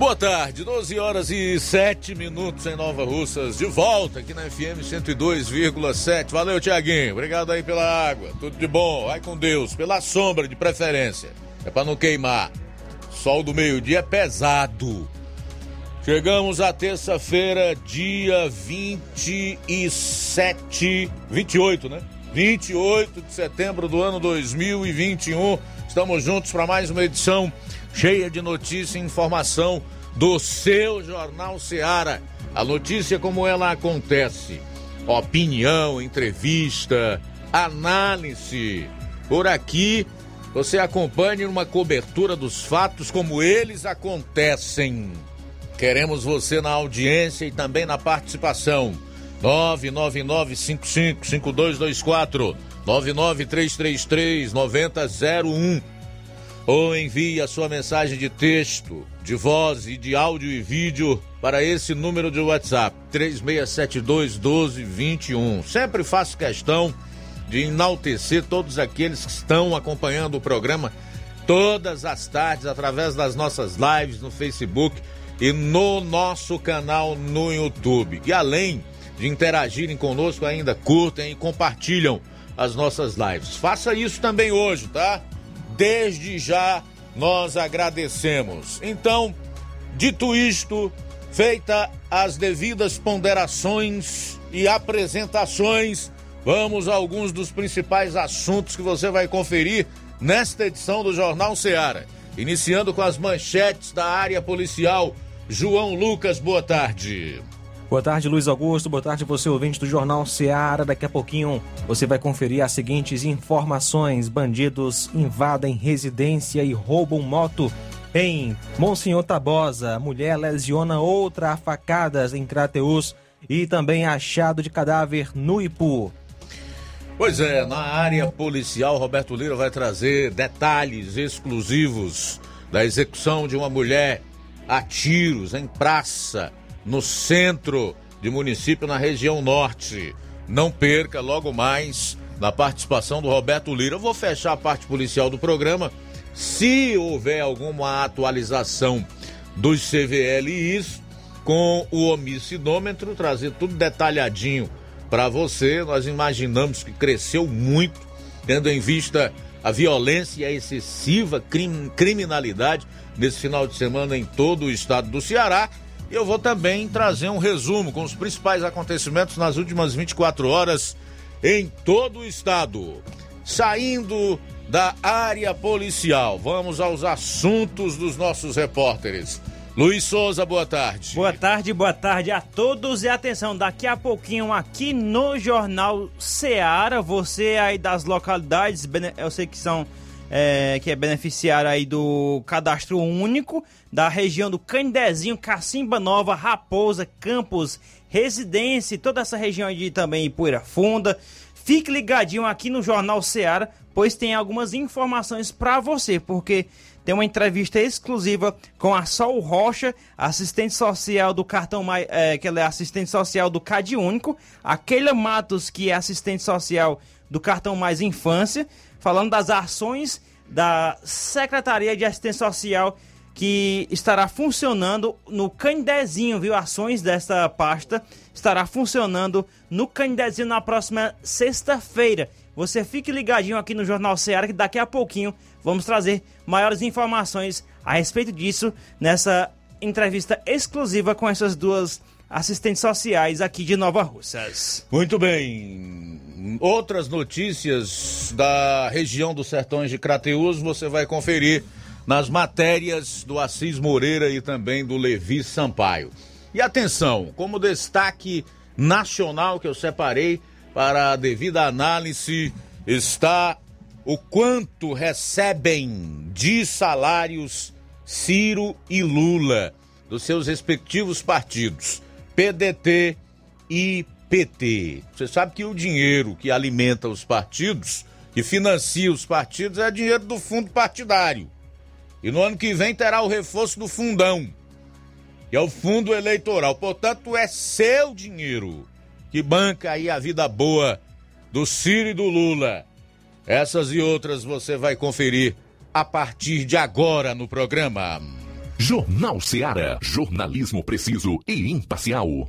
Boa tarde, 12 horas e 7 minutos em Nova Russas, de volta aqui na FM 102,7. Valeu, Tiaguinho, obrigado aí pela água, tudo de bom, vai com Deus, pela sombra de preferência, é para não queimar. Sol do meio-dia é pesado. Chegamos à terça-feira, dia 27, 28, né? 28 de setembro do ano 2021. Estamos juntos para mais uma edição cheia de notícia e informação do seu Jornal Seara. A notícia como ela acontece. Opinião, entrevista, análise. Por aqui você acompanhe uma cobertura dos fatos como eles acontecem. Queremos você na audiência e também na participação. 999555224 99333 ou envie a sua mensagem de texto, de voz e de áudio e vídeo para esse número de WhatsApp 3672 1221. Sempre faço questão de enaltecer todos aqueles que estão acompanhando o programa todas as tardes através das nossas lives no Facebook e no nosso canal no YouTube. E além de interagirem conosco, ainda curtem e compartilham as nossas lives. Faça isso também hoje, tá? Desde já nós agradecemos. Então, dito isto, feita as devidas ponderações e apresentações, vamos a alguns dos principais assuntos que você vai conferir nesta edição do Jornal Ceará. Iniciando com as manchetes da área policial. João Lucas, boa tarde. Boa tarde, Luiz Augusto. Boa tarde, você ouvinte do Jornal Seara. Daqui a pouquinho você vai conferir as seguintes informações: bandidos invadem residência e roubam moto. Em Monsenhor Tabosa, mulher lesiona outra a facadas em Crateus e também achado de cadáver no Ipu. Pois é, na área policial, Roberto Lira vai trazer detalhes exclusivos da execução de uma mulher a tiros em praça no centro de município, na região norte. Não perca logo mais na participação do Roberto Lira. Eu vou fechar a parte policial do programa. Se houver alguma atualização dos CVLIs com o homicidômetro, trazer tudo detalhadinho para você. Nós imaginamos que cresceu muito, tendo em vista a violência e a excessiva crim criminalidade nesse final de semana em todo o estado do Ceará eu vou também trazer um resumo com os principais acontecimentos nas últimas 24 horas em todo o estado. Saindo da área policial, vamos aos assuntos dos nossos repórteres. Luiz Souza, boa tarde. Boa tarde, boa tarde a todos e atenção, daqui a pouquinho aqui no Jornal Seara, você aí das localidades, eu sei que são é, que é beneficiário aí do cadastro único da região do Candezinho, Cacimba Nova, Raposa, Campos, Residência, toda essa região de também Poeira Funda. Fique ligadinho aqui no Jornal Seara, pois tem algumas informações para você, porque tem uma entrevista exclusiva com a Sol Rocha, assistente social do cartão é, que ela é assistente social do Cade Único, a Keila Matos, que é assistente social do cartão Mais Infância, falando das ações da Secretaria de Assistência Social que estará funcionando no Candezinho, viu? Ações desta pasta estará funcionando no Candezinho na próxima sexta-feira. Você fique ligadinho aqui no Jornal Ceará que daqui a pouquinho vamos trazer maiores informações a respeito disso nessa entrevista exclusiva com essas duas assistentes sociais aqui de Nova Russas. Muito bem. Outras notícias da região dos Sertões de Crateus você vai conferir nas matérias do Assis Moreira e também do Levi Sampaio. E atenção, como destaque nacional que eu separei para a devida análise está o quanto recebem de salários Ciro e Lula dos seus respectivos partidos, PDT e PT. Você sabe que o dinheiro que alimenta os partidos, que financia os partidos, é dinheiro do fundo partidário. E no ano que vem terá o reforço do fundão, que é o fundo eleitoral. Portanto, é seu dinheiro que banca aí a vida boa do Ciro e do Lula. Essas e outras você vai conferir a partir de agora no programa. Jornal Seara. Jornalismo preciso e imparcial.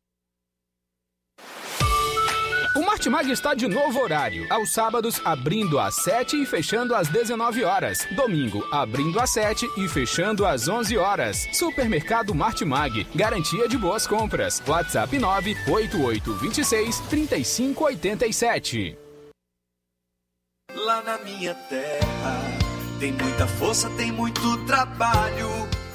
Martimag está de novo horário. Aos sábados, abrindo às 7 e fechando às 19 horas. Domingo, abrindo às 7 e fechando às 11 horas. Supermercado Martimag. Garantia de boas compras. WhatsApp 98826 3587. Lá na minha terra tem muita força, tem muito trabalho.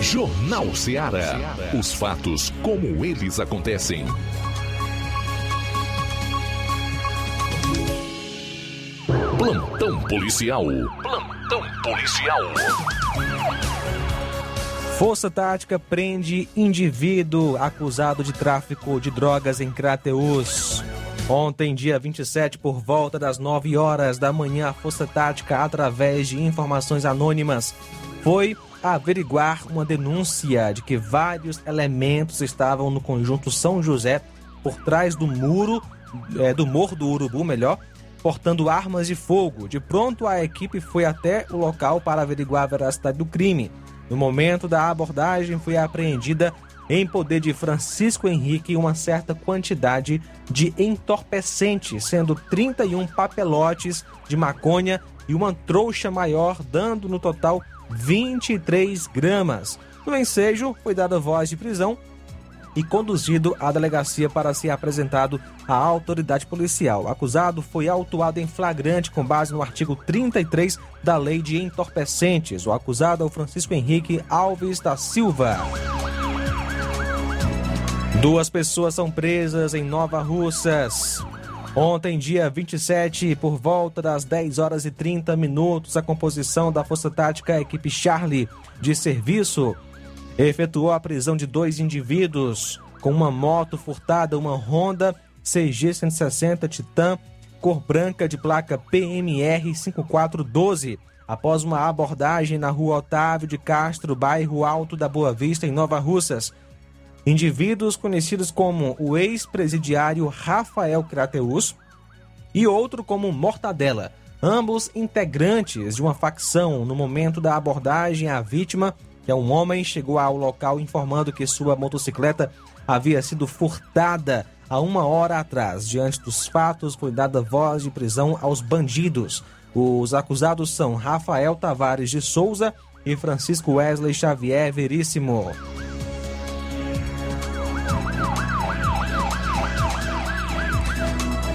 Jornal Ceará. Os fatos como eles acontecem. Plantão policial. Plantão policial. Força Tática prende indivíduo acusado de tráfico de drogas em Crateus. Ontem, dia 27, por volta das 9 horas da manhã, a Força Tática, através de informações anônimas, foi averiguar uma denúncia de que vários elementos estavam no conjunto São José por trás do muro, é, do Morro do Urubu, melhor, portando armas de fogo. De pronto, a equipe foi até o local para averiguar a veracidade do crime. No momento da abordagem, foi apreendida em poder de Francisco Henrique uma certa quantidade de entorpecente, sendo 31 papelotes de maconha e uma trouxa maior, dando no total 23 gramas. No ensejo, foi dada voz de prisão e conduzido à delegacia para ser apresentado à autoridade policial. O acusado foi autuado em flagrante com base no artigo 33 da Lei de Entorpecentes. O acusado é o Francisco Henrique Alves da Silva. Duas pessoas são presas em Nova Russas. Ontem, dia 27, por volta das 10 horas e 30 minutos, a composição da Força Tática Equipe Charlie de serviço efetuou a prisão de dois indivíduos com uma moto furtada, uma Honda CG 160 Titan, cor branca de placa PMR 5412, após uma abordagem na rua Otávio de Castro, bairro Alto da Boa Vista, em Nova Russas. Indivíduos conhecidos como o ex-presidiário Rafael Crateus e outro como Mortadela, ambos integrantes de uma facção. No momento da abordagem, a vítima que é um homem, chegou ao local informando que sua motocicleta havia sido furtada há uma hora atrás. Diante dos fatos, foi dada voz de prisão aos bandidos. Os acusados são Rafael Tavares de Souza e Francisco Wesley Xavier Veríssimo.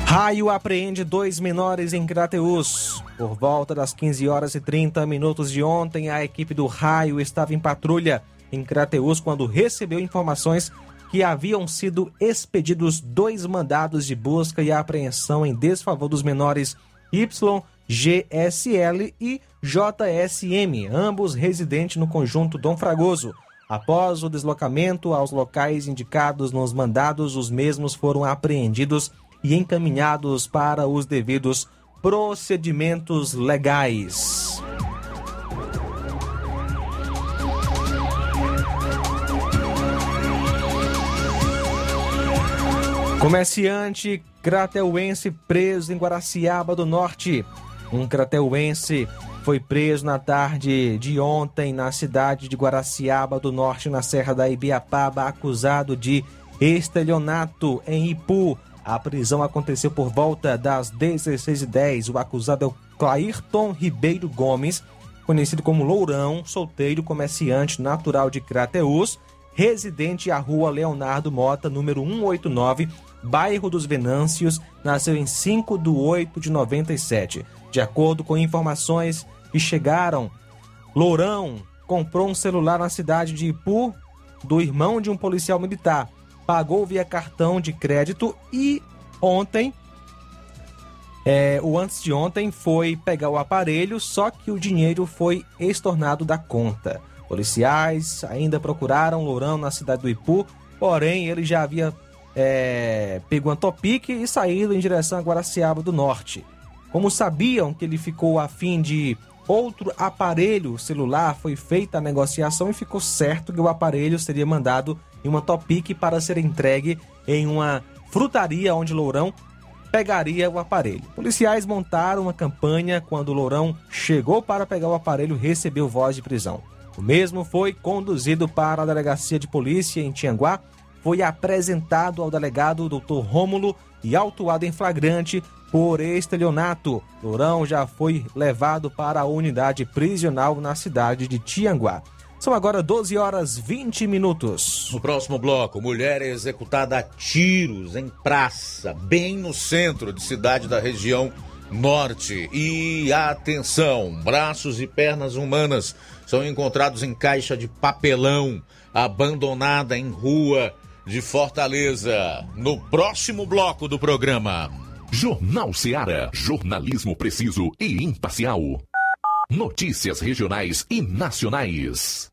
Raio apreende dois menores em Crateus. Por volta das 15 horas e 30 minutos de ontem, a equipe do Raio estava em patrulha em Crateus quando recebeu informações que haviam sido expedidos dois mandados de busca e apreensão em desfavor dos menores YGSL e JSM, ambos residentes no conjunto Dom Fragoso. Após o deslocamento aos locais indicados nos mandados, os mesmos foram apreendidos e encaminhados para os devidos procedimentos legais. Comerciante crateuense preso em Guaraciaba do Norte. Um crateuense foi preso na tarde de ontem na cidade de Guaraciaba do Norte, na Serra da Ibiapaba, acusado de estelionato em Ipu, a prisão aconteceu por volta das 16h10. O acusado é o Clairton Ribeiro Gomes, conhecido como Lourão, solteiro, comerciante natural de Crateus, residente à rua Leonardo Mota, número 189, bairro dos Venâncios, nasceu em 5 de 8 de 97. De acordo com informações que chegaram, Lourão comprou um celular na cidade de Ipu do irmão de um policial militar pagou via cartão de crédito e ontem, é, o antes de ontem, foi pegar o aparelho, só que o dinheiro foi estornado da conta. Policiais ainda procuraram Lourão na cidade do Ipu, porém ele já havia é, pego um topique e saído em direção a Guaraciaba do Norte. Como sabiam que ele ficou a fim de outro aparelho celular, foi feita a negociação e ficou certo que o aparelho seria mandado em uma Topic para ser entregue em uma frutaria onde Lourão pegaria o aparelho. Policiais montaram uma campanha quando Lourão chegou para pegar o aparelho recebeu voz de prisão. O mesmo foi conduzido para a delegacia de polícia em Tianguá, foi apresentado ao delegado Dr. Rômulo e autuado em flagrante por estelionato. Lourão já foi levado para a unidade prisional na cidade de Tianguá. São agora 12 horas 20 minutos. No próximo bloco, mulher é executada a tiros em praça, bem no centro de cidade da região norte. E atenção, braços e pernas humanas são encontrados em caixa de papelão, abandonada em rua de Fortaleza. No próximo bloco do programa. Jornal Seara. Jornalismo preciso e imparcial. Notícias regionais e nacionais.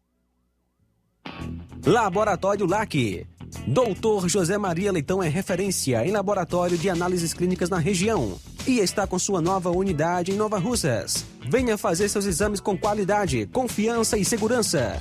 Laboratório LAC Doutor José Maria Leitão é referência em laboratório de análises clínicas na região e está com sua nova unidade em Nova Russas. Venha fazer seus exames com qualidade, confiança e segurança.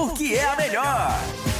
porque é a melhor.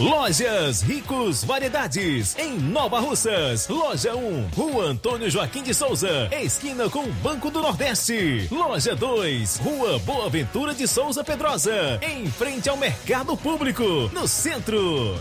Lojas Ricos Variedades, em Nova Russas. Loja 1, Rua Antônio Joaquim de Souza, esquina com o Banco do Nordeste. Loja 2, Rua Boa Ventura de Souza Pedrosa, em frente ao Mercado Público, no centro.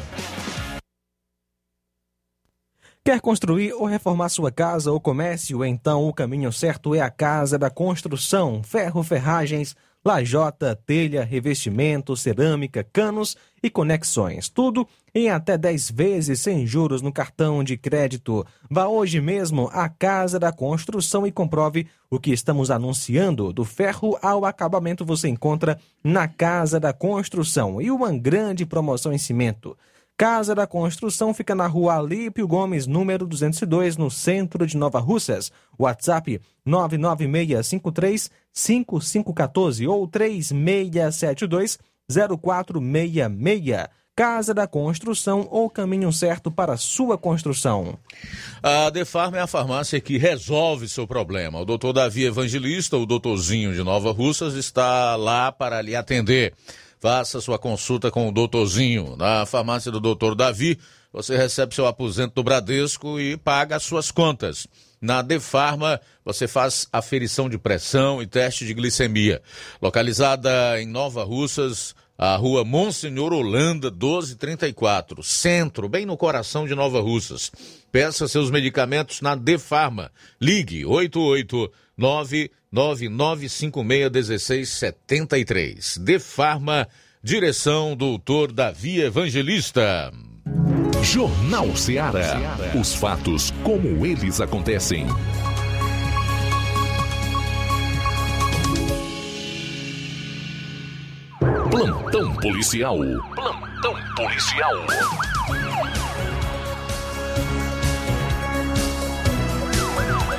Quer construir ou reformar sua casa ou comércio? Então o caminho certo é a Casa da Construção. Ferro, ferragens, lajota, telha, revestimento, cerâmica, canos e conexões. Tudo em até 10 vezes sem juros no cartão de crédito. Vá hoje mesmo à Casa da Construção e comprove o que estamos anunciando. Do ferro ao acabamento você encontra na Casa da Construção e uma grande promoção em cimento. Casa da Construção fica na rua Alípio Gomes, número 202, no centro de Nova Russas. WhatsApp 996535514 ou 36720466. Casa da Construção ou caminho certo para sua construção. A Defarma é a farmácia que resolve seu problema. O doutor Davi Evangelista, o doutorzinho de Nova Russas, está lá para lhe atender. Faça sua consulta com o doutorzinho. Na farmácia do doutor Davi, você recebe seu aposento do Bradesco e paga as suas contas. Na Defarma, você faz aferição de pressão e teste de glicemia. Localizada em Nova Russas, a rua Monsenhor Holanda, 1234, centro, bem no coração de Nova Russas. Peça seus medicamentos na Defarma. Ligue 889 99561673. Defarma, Direção doutor Davi Evangelista. Jornal Ceará. Os fatos como eles acontecem. Plantão policial. Plantão policial.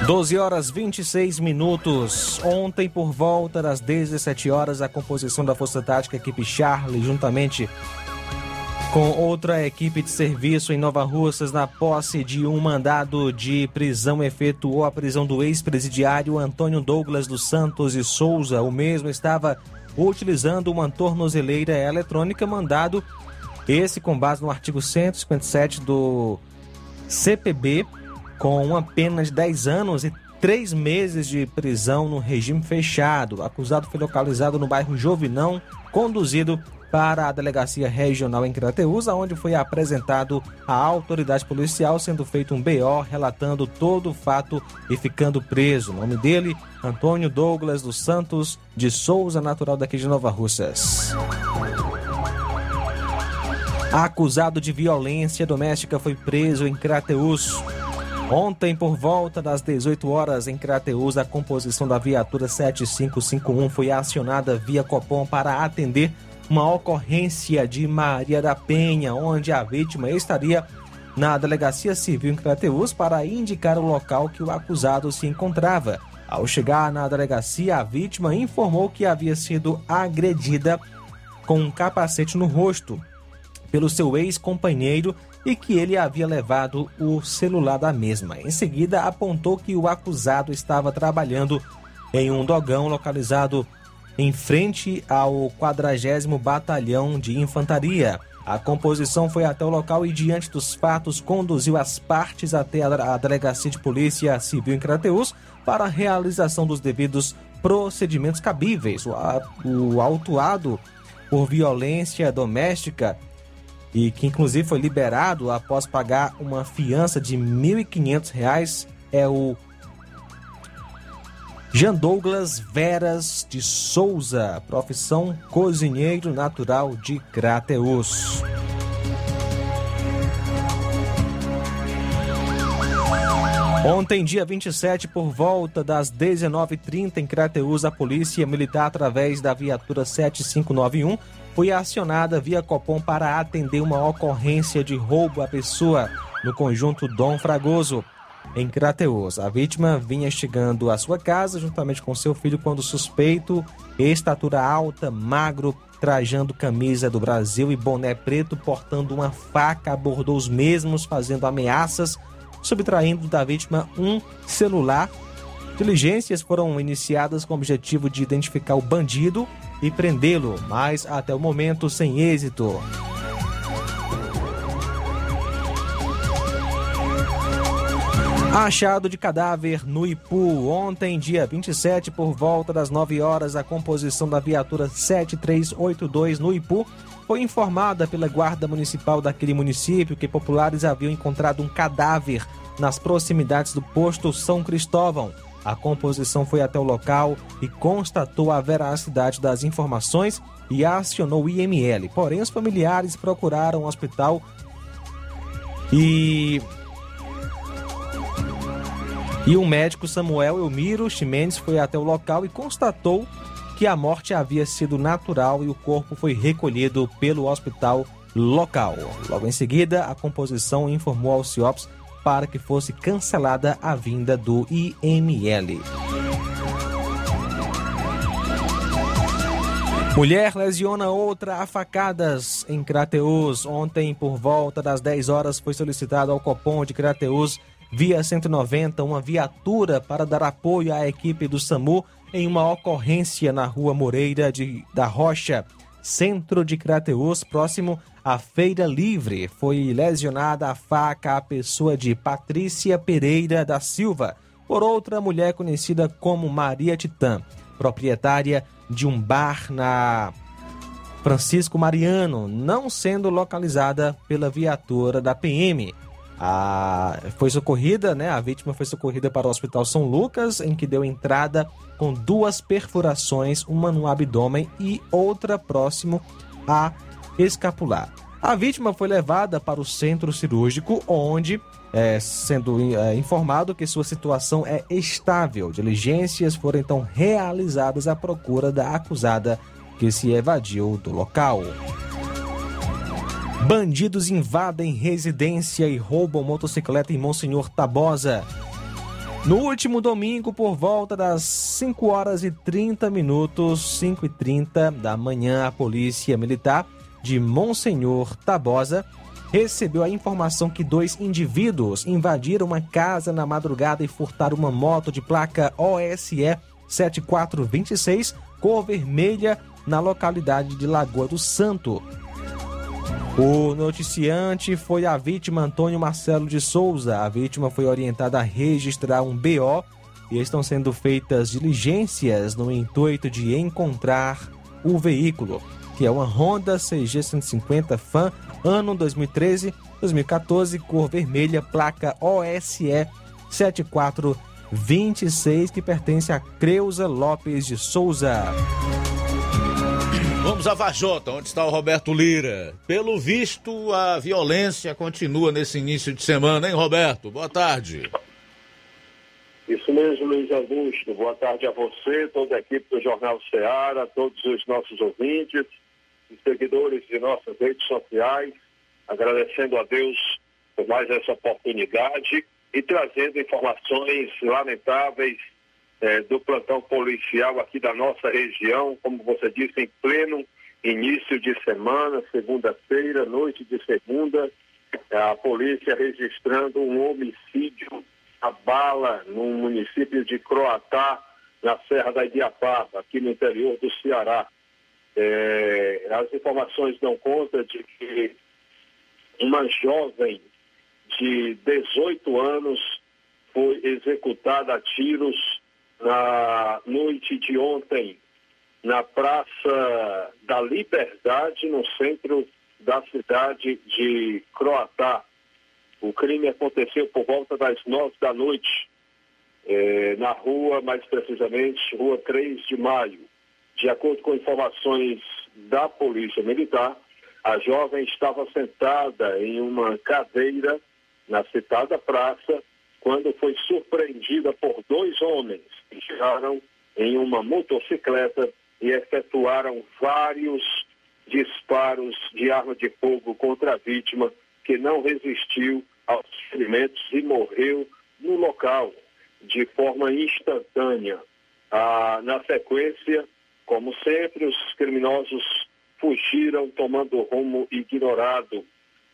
Doze horas 26 minutos. Ontem, por volta das 17 horas, a composição da Força Tática Equipe Charlie, juntamente com outra equipe de serviço em Nova Russas, na posse de um mandado de prisão, efetuou a prisão do ex-presidiário Antônio Douglas dos Santos e Souza. O mesmo estava utilizando uma tornozeleira eletrônica, mandado esse com base no artigo 157 do CPB, com uma pena de 10 anos e 3 meses de prisão no regime fechado. O acusado foi localizado no bairro Jovinão, conduzido para a Delegacia Regional em Crateús, onde foi apresentado à autoridade policial, sendo feito um BO relatando todo o fato e ficando preso. O nome dele, Antônio Douglas dos Santos de Souza, natural daqui de Nova Russas. Acusado de violência doméstica foi preso em Crateús. Ontem, por volta das 18 horas, em Crateús, a composição da viatura 7551 foi acionada via Copom para atender uma ocorrência de Maria da Penha, onde a vítima estaria na delegacia civil em Crateús para indicar o local que o acusado se encontrava. Ao chegar na delegacia, a vítima informou que havia sido agredida com um capacete no rosto pelo seu ex-companheiro e que ele havia levado o celular da mesma. Em seguida, apontou que o acusado estava trabalhando em um dogão localizado em frente ao 40 Batalhão de Infantaria. A composição foi até o local e, diante dos fatos, conduziu as partes até a Delegacia de Polícia Civil em Crateús para a realização dos devidos procedimentos cabíveis. O autuado por violência doméstica e que inclusive foi liberado após pagar uma fiança de R$ 1.500 é o Jean Douglas Veras de Souza, profissão cozinheiro natural de Crateus. Ontem, dia 27, por volta das 19h30 em Crateus, a Polícia Militar, através da viatura 7591, foi acionada via Copom para atender uma ocorrência de roubo à pessoa no conjunto Dom Fragoso em Crateus. A vítima vinha chegando à sua casa juntamente com seu filho quando suspeito, estatura alta, magro, trajando camisa do Brasil e boné preto, portando uma faca, abordou os mesmos, fazendo ameaças, subtraindo da vítima um celular. Diligências foram iniciadas com o objetivo de identificar o bandido e prendê-lo, mas até o momento sem êxito. Achado de cadáver no Ipu. Ontem, dia 27, por volta das 9 horas, a composição da viatura 7382 no Ipu foi informada pela Guarda Municipal daquele município que populares haviam encontrado um cadáver nas proximidades do posto São Cristóvão. A composição foi até o local e constatou a veracidade das informações e acionou o IML. Porém, os familiares procuraram o hospital e e o médico Samuel Elmiro Ximenes foi até o local e constatou que a morte havia sido natural e o corpo foi recolhido pelo hospital local. Logo em seguida, a composição informou ao CIOPS para que fosse cancelada a vinda do IML. Mulher lesiona outra a facadas em Crateus. Ontem, por volta das 10 horas, foi solicitado ao Copom de Crateus via 190 uma viatura para dar apoio à equipe do SAMU em uma ocorrência na rua Moreira de, da Rocha, centro de Crateus, próximo à Feira Livre. Foi lesionada a faca a pessoa de Patrícia Pereira da Silva por outra mulher conhecida como Maria Titã, proprietária de um bar na Francisco Mariano, não sendo localizada pela viatura da PM. A, foi socorrida, né? A vítima foi socorrida para o Hospital São Lucas, em que deu entrada com duas perfurações, uma no abdômen e outra próximo a escapular. A vítima foi levada para o centro cirúrgico, onde, é, sendo é, informado que sua situação é estável, diligências foram então realizadas à procura da acusada que se evadiu do local. Bandidos invadem residência e roubam motocicleta em Monsenhor Tabosa. No último domingo, por volta das 5 horas e 30 minutos, 5 e 30 da manhã, a Polícia Militar de Monsenhor Tabosa recebeu a informação que dois indivíduos invadiram uma casa na madrugada e furtaram uma moto de placa OSE 7426, cor vermelha, na localidade de Lagoa do Santo. O noticiante foi a vítima Antônio Marcelo de Souza. A vítima foi orientada a registrar um BO e estão sendo feitas diligências no intuito de encontrar o veículo, que é uma Honda CG 150 Fan, ano 2013, 2014, cor vermelha, placa OSE 7426, que pertence a Creuza Lopes de Souza. Vamos a Vajota, onde está o Roberto Lira. Pelo visto, a violência continua nesse início de semana, hein, Roberto? Boa tarde. Isso mesmo, Luiz Augusto. Boa tarde a você, toda a equipe do Jornal Ceará, todos os nossos ouvintes, os seguidores de nossas redes sociais, agradecendo a Deus por mais essa oportunidade e trazendo informações lamentáveis eh, do plantão policial aqui da nossa região, como você disse, em pleno início de semana, segunda-feira, noite de segunda, a polícia registrando um homicídio a bala no município de Croatá, na Serra da Idiapaba, aqui no interior do Ceará. É, as informações dão conta de que uma jovem de 18 anos foi executada a tiros na noite de ontem na Praça da Liberdade, no centro da cidade de Croatá. O crime aconteceu por volta das nove da noite, eh, na rua, mais precisamente, rua 3 de maio. De acordo com informações da Polícia Militar, a jovem estava sentada em uma cadeira na citada praça quando foi surpreendida por dois homens que chegaram em uma motocicleta e efetuaram vários disparos de arma de fogo contra a vítima, que não resistiu aos ferimentos e morreu no local de forma instantânea. Ah, na sequência, como sempre, os criminosos fugiram tomando rumo ignorado.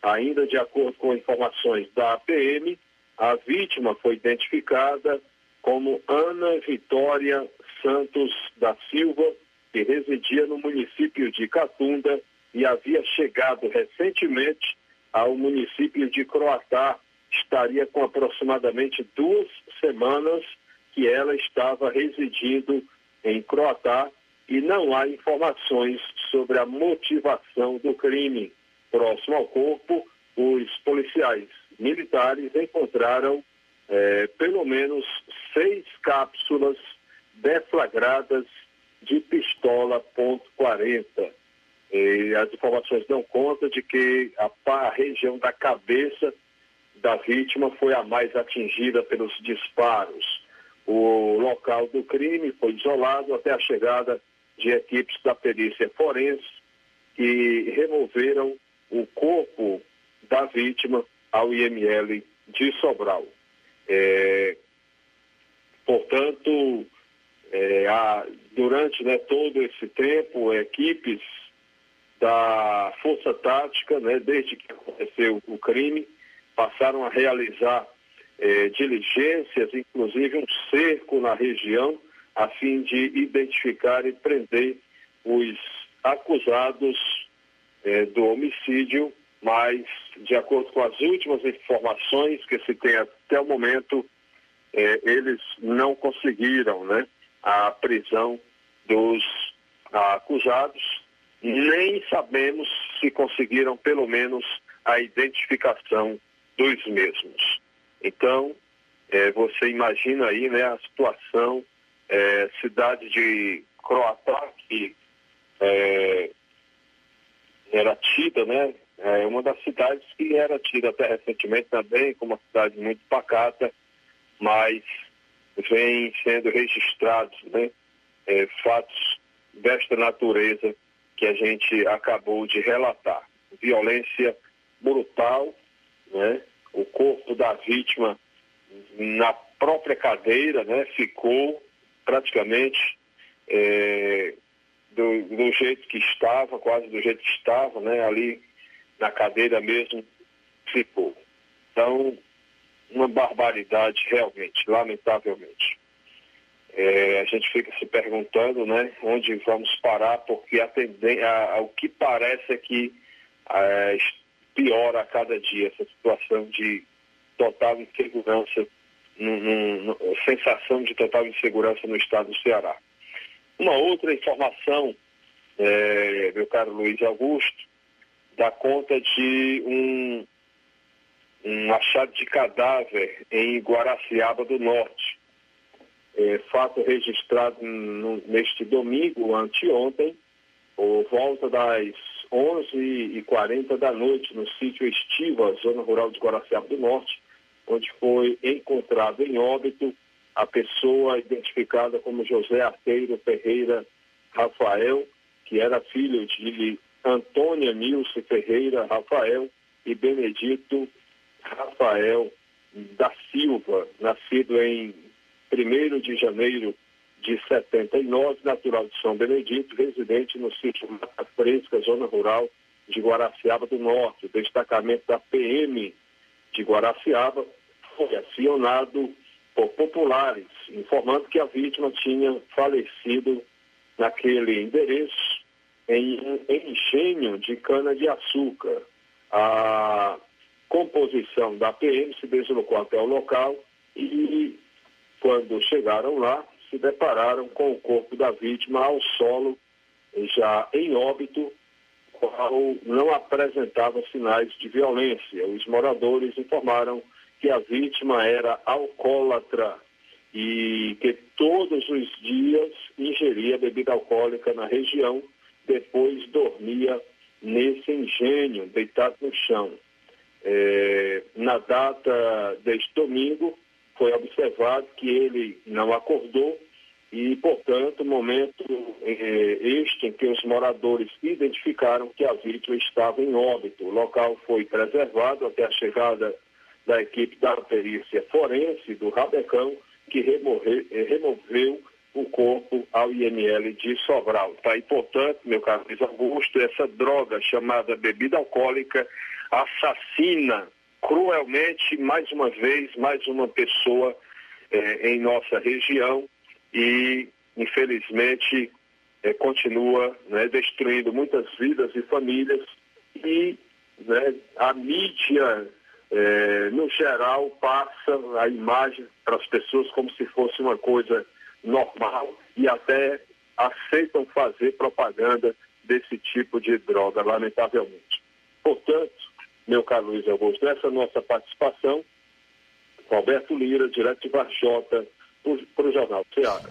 Ainda de acordo com informações da PM, a vítima foi identificada como Ana Vitória Santos da Silva, que residia no município de Catunda e havia chegado recentemente ao município de Croatá. Estaria com aproximadamente duas semanas que ela estava residindo em Croatá e não há informações sobre a motivação do crime. Próximo ao corpo, os policiais militares encontraram é, pelo menos seis cápsulas deflagradas de pistola ponto .40. E as informações dão conta de que a, a região da cabeça da vítima foi a mais atingida pelos disparos. O local do crime foi isolado até a chegada de equipes da perícia forense que removeram o corpo da vítima ao IML de Sobral. É, portanto, é, a, durante né, todo esse tempo, equipes da Força Tática, né, desde que aconteceu o crime, passaram a realizar é, diligências, inclusive um cerco na região, a fim de identificar e prender os acusados é, do homicídio mas, de acordo com as últimas informações que se tem até o momento, é, eles não conseguiram né, a prisão dos acusados, nem sabemos se conseguiram, pelo menos, a identificação dos mesmos. Então, é, você imagina aí né, a situação, é, cidade de Croatá, que era tida, né? É uma das cidades que era tida até recentemente também como uma cidade muito pacata, mas vem sendo registrados né, é, fatos desta natureza que a gente acabou de relatar. Violência brutal, né? o corpo da vítima na própria cadeira né? ficou praticamente é, do, do, jeito que estava, quase do jeito que estava, né? ali na cadeira mesmo ficou. Então, uma barbaridade realmente, lamentavelmente. É, a gente fica se perguntando né, onde vamos parar, porque a a, a, o que parece é que a, piora a cada dia essa situação de total insegurança, num, num, sensação de total insegurança no estado do Ceará. Uma outra informação, é, meu caro Luiz Augusto, dá conta de um, um achado de cadáver em Guaraciaba do Norte. É, fato registrado no, neste domingo, anteontem, por volta das 11h40 da noite, no sítio Estiva, zona rural de Guaraciaba do Norte, onde foi encontrado em óbito a pessoa identificada como José Arteiro Ferreira Rafael, que era filho de Antônia Nilce Ferreira Rafael e Benedito Rafael da Silva, nascido em 1 de janeiro de 79, natural de São Benedito, residente no sítio Mata Fresca, zona rural de Guaraciaba do Norte. O destacamento da PM de Guaraciaba foi acionado por populares, informando que a vítima tinha falecido naquele endereço em um engenho de cana-de-açúcar. A composição da PM se deslocou até o local e, quando chegaram lá, se depararam com o corpo da vítima ao solo, já em óbito, qual não apresentava sinais de violência. Os moradores informaram que a vítima era alcoólatra e que todos os dias ingeria bebida alcoólica na região, depois dormia nesse engenho, deitado no chão. É, na data deste domingo, foi observado que ele não acordou e, portanto, momento é, este em que os moradores identificaram que a vítima estava em óbito. O local foi preservado até a chegada da equipe da perícia forense do Rabecão, que remover, removeu o corpo ao IML de Sobral. Tá? E, portanto, meu caro Luiz Augusto, essa droga chamada bebida alcoólica assassina cruelmente, mais uma vez, mais uma pessoa eh, em nossa região e, infelizmente, eh, continua né, destruindo muitas vidas e famílias e né, a mídia, eh, no geral, passa a imagem para as pessoas como se fosse uma coisa normal e até aceitam fazer propaganda desse tipo de droga, lamentavelmente. Portanto, meu caro Luiz Augusto, essa nossa participação, Roberto Lira, direto de Varjota, para o Jornal Ceará.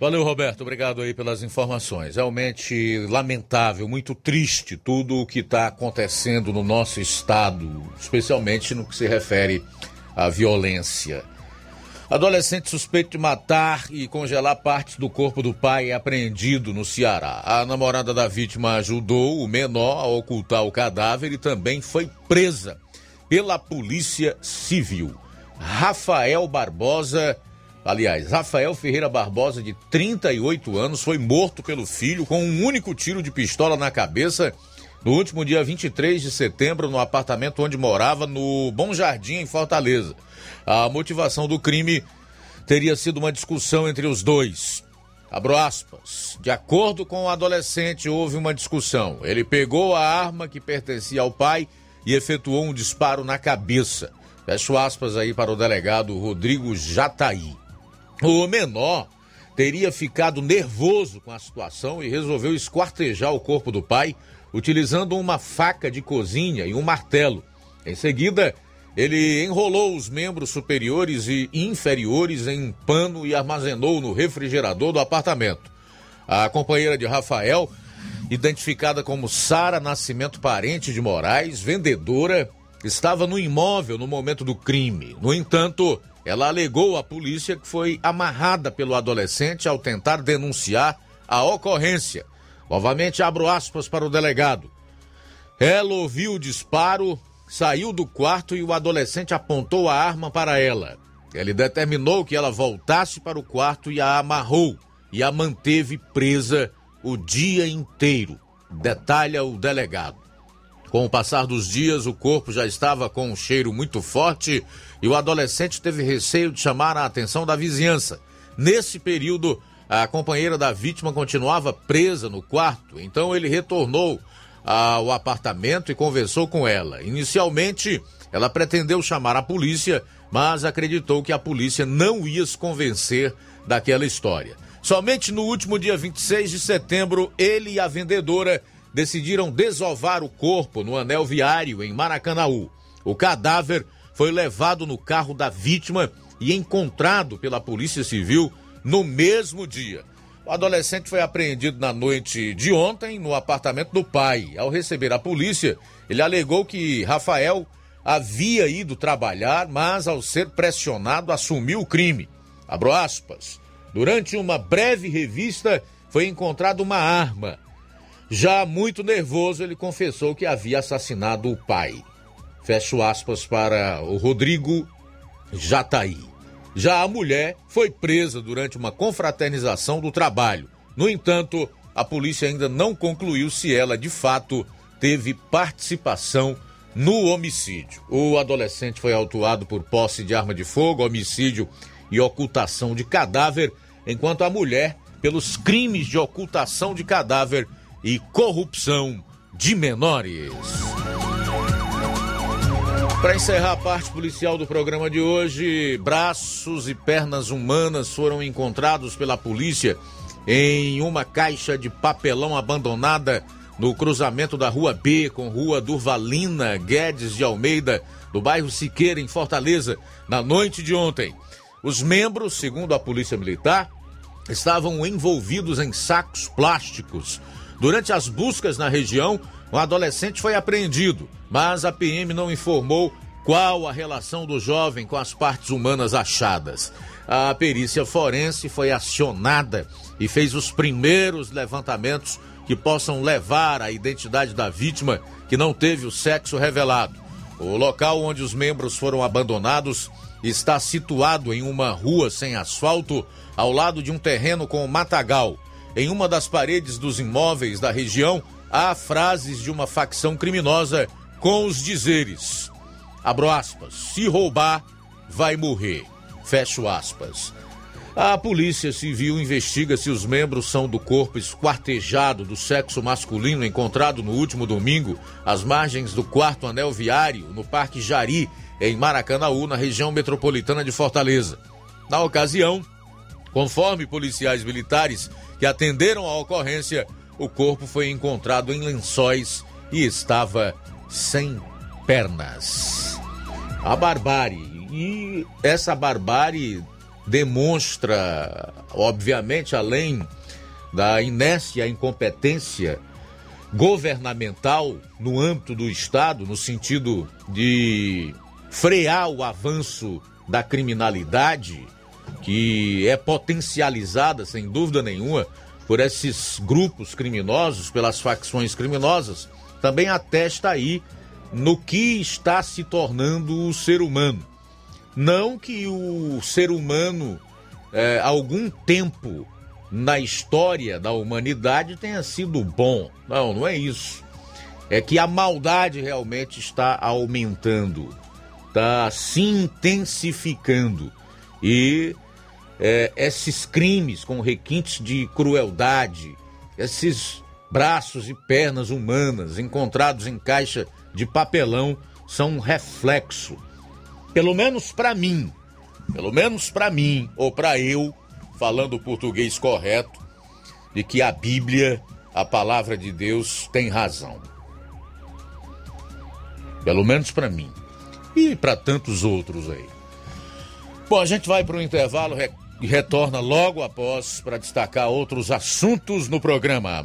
Valeu, Roberto. Obrigado aí pelas informações. Realmente lamentável, muito triste tudo o que está acontecendo no nosso estado, especialmente no que se refere à violência. Adolescente suspeito de matar e congelar partes do corpo do pai é apreendido no Ceará. A namorada da vítima ajudou o menor a ocultar o cadáver e também foi presa pela Polícia Civil. Rafael Barbosa, aliás, Rafael Ferreira Barbosa, de 38 anos, foi morto pelo filho com um único tiro de pistola na cabeça no último dia 23 de setembro no apartamento onde morava no Bom Jardim, em Fortaleza. A motivação do crime teria sido uma discussão entre os dois. Abro aspas. De acordo com o adolescente, houve uma discussão. Ele pegou a arma que pertencia ao pai e efetuou um disparo na cabeça. Fecho aspas aí para o delegado Rodrigo Jataí. O menor teria ficado nervoso com a situação e resolveu esquartejar o corpo do pai utilizando uma faca de cozinha e um martelo. Em seguida, ele enrolou os membros superiores e inferiores em pano e armazenou no refrigerador do apartamento. A companheira de Rafael identificada como Sara Nascimento Parente de Moraes, vendedora, estava no imóvel no momento do crime. No entanto, ela alegou à polícia que foi amarrada pelo adolescente ao tentar denunciar a ocorrência. Novamente abro aspas para o delegado. Ela ouviu o disparo, saiu do quarto e o adolescente apontou a arma para ela. Ele determinou que ela voltasse para o quarto e a amarrou e a manteve presa o dia inteiro, detalha o delegado. Com o passar dos dias, o corpo já estava com um cheiro muito forte e o adolescente teve receio de chamar a atenção da vizinhança. Nesse período, a companheira da vítima continuava presa no quarto, então ele retornou ao apartamento e conversou com ela. Inicialmente, ela pretendeu chamar a polícia, mas acreditou que a polícia não ia se convencer daquela história. Somente no último dia 26 de setembro, ele e a vendedora decidiram desovar o corpo no anel viário em Maracanaú. O cadáver foi levado no carro da vítima e encontrado pela Polícia Civil no mesmo dia. O adolescente foi apreendido na noite de ontem no apartamento do pai. Ao receber a polícia, ele alegou que Rafael havia ido trabalhar, mas ao ser pressionado assumiu o crime. Abro aspas. Durante uma breve revista foi encontrada uma arma. Já muito nervoso, ele confessou que havia assassinado o pai. Fecho aspas para o Rodrigo Jataí. Já a mulher foi presa durante uma confraternização do trabalho. No entanto, a polícia ainda não concluiu se ela de fato teve participação no homicídio. O adolescente foi autuado por posse de arma de fogo, homicídio e ocultação de cadáver, enquanto a mulher pelos crimes de ocultação de cadáver e corrupção de menores. Para encerrar a parte policial do programa de hoje, braços e pernas humanas foram encontrados pela polícia em uma caixa de papelão abandonada no cruzamento da Rua B com Rua Durvalina Guedes de Almeida, do bairro Siqueira, em Fortaleza, na noite de ontem. Os membros, segundo a Polícia Militar, estavam envolvidos em sacos plásticos. Durante as buscas na região, um adolescente foi apreendido, mas a PM não informou qual a relação do jovem com as partes humanas achadas. A perícia forense foi acionada e fez os primeiros levantamentos que possam levar à identidade da vítima que não teve o sexo revelado. O local onde os membros foram abandonados está situado em uma rua sem asfalto, ao lado de um terreno com matagal. Em uma das paredes dos imóveis da região há frases de uma facção criminosa com os dizeres: abro aspas, se roubar, vai morrer. Fecho aspas. A Polícia Civil investiga se os membros são do corpo esquartejado do sexo masculino encontrado no último domingo às margens do quarto anel viário, no Parque Jari, em Maracanaú, na região metropolitana de Fortaleza. Na ocasião, conforme policiais militares que atenderam a ocorrência, o corpo foi encontrado em lençóis e estava sem pernas. A barbárie. E essa barbárie demonstra, obviamente, além da inércia e incompetência governamental no âmbito do Estado, no sentido de frear o avanço da criminalidade, que é potencializada, sem dúvida nenhuma, por esses grupos criminosos, pelas facções criminosas, também atesta aí no que está se tornando o ser humano. Não que o ser humano, é, algum tempo na história da humanidade, tenha sido bom. Não, não é isso. É que a maldade realmente está aumentando, está se intensificando. E é, esses crimes com requintes de crueldade, esses braços e pernas humanas encontrados em caixa de papelão são um reflexo pelo menos para mim, pelo menos para mim ou para eu, falando o português correto, de que a Bíblia, a palavra de Deus, tem razão. Pelo menos para mim e para tantos outros aí. Bom, a gente vai para o intervalo e retorna logo após para destacar outros assuntos no programa.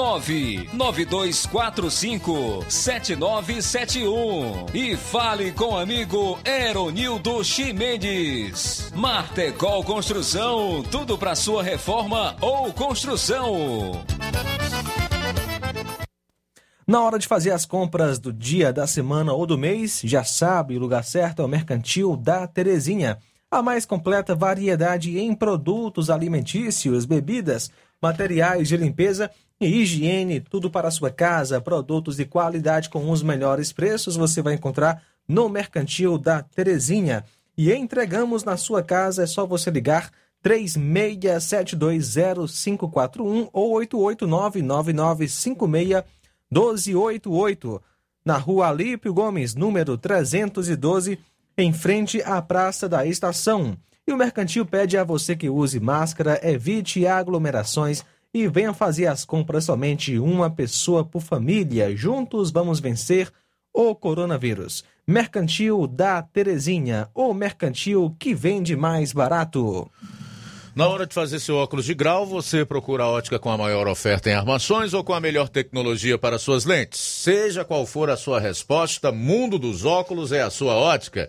99245 7971 e fale com o amigo Eronildo Chimenez. Martecol Construção, tudo para sua reforma ou construção. Na hora de fazer as compras do dia, da semana ou do mês, já sabe, o lugar certo é o Mercantil da Terezinha. A mais completa variedade em produtos alimentícios, bebidas, materiais de limpeza e higiene, tudo para a sua casa, produtos de qualidade com os melhores preços você vai encontrar no Mercantil da Terezinha. E entregamos na sua casa, é só você ligar 36720541 ou 8899956 1288, na rua Alípio Gomes, número 312, em frente à Praça da Estação. E o mercantil pede a você que use máscara, evite aglomerações e venha fazer as compras somente uma pessoa por família. Juntos vamos vencer o coronavírus. Mercantil da Terezinha, o mercantil que vende mais barato. Na hora de fazer seu óculos de grau, você procura a ótica com a maior oferta em armações ou com a melhor tecnologia para suas lentes. Seja qual for a sua resposta, Mundo dos Óculos é a sua ótica.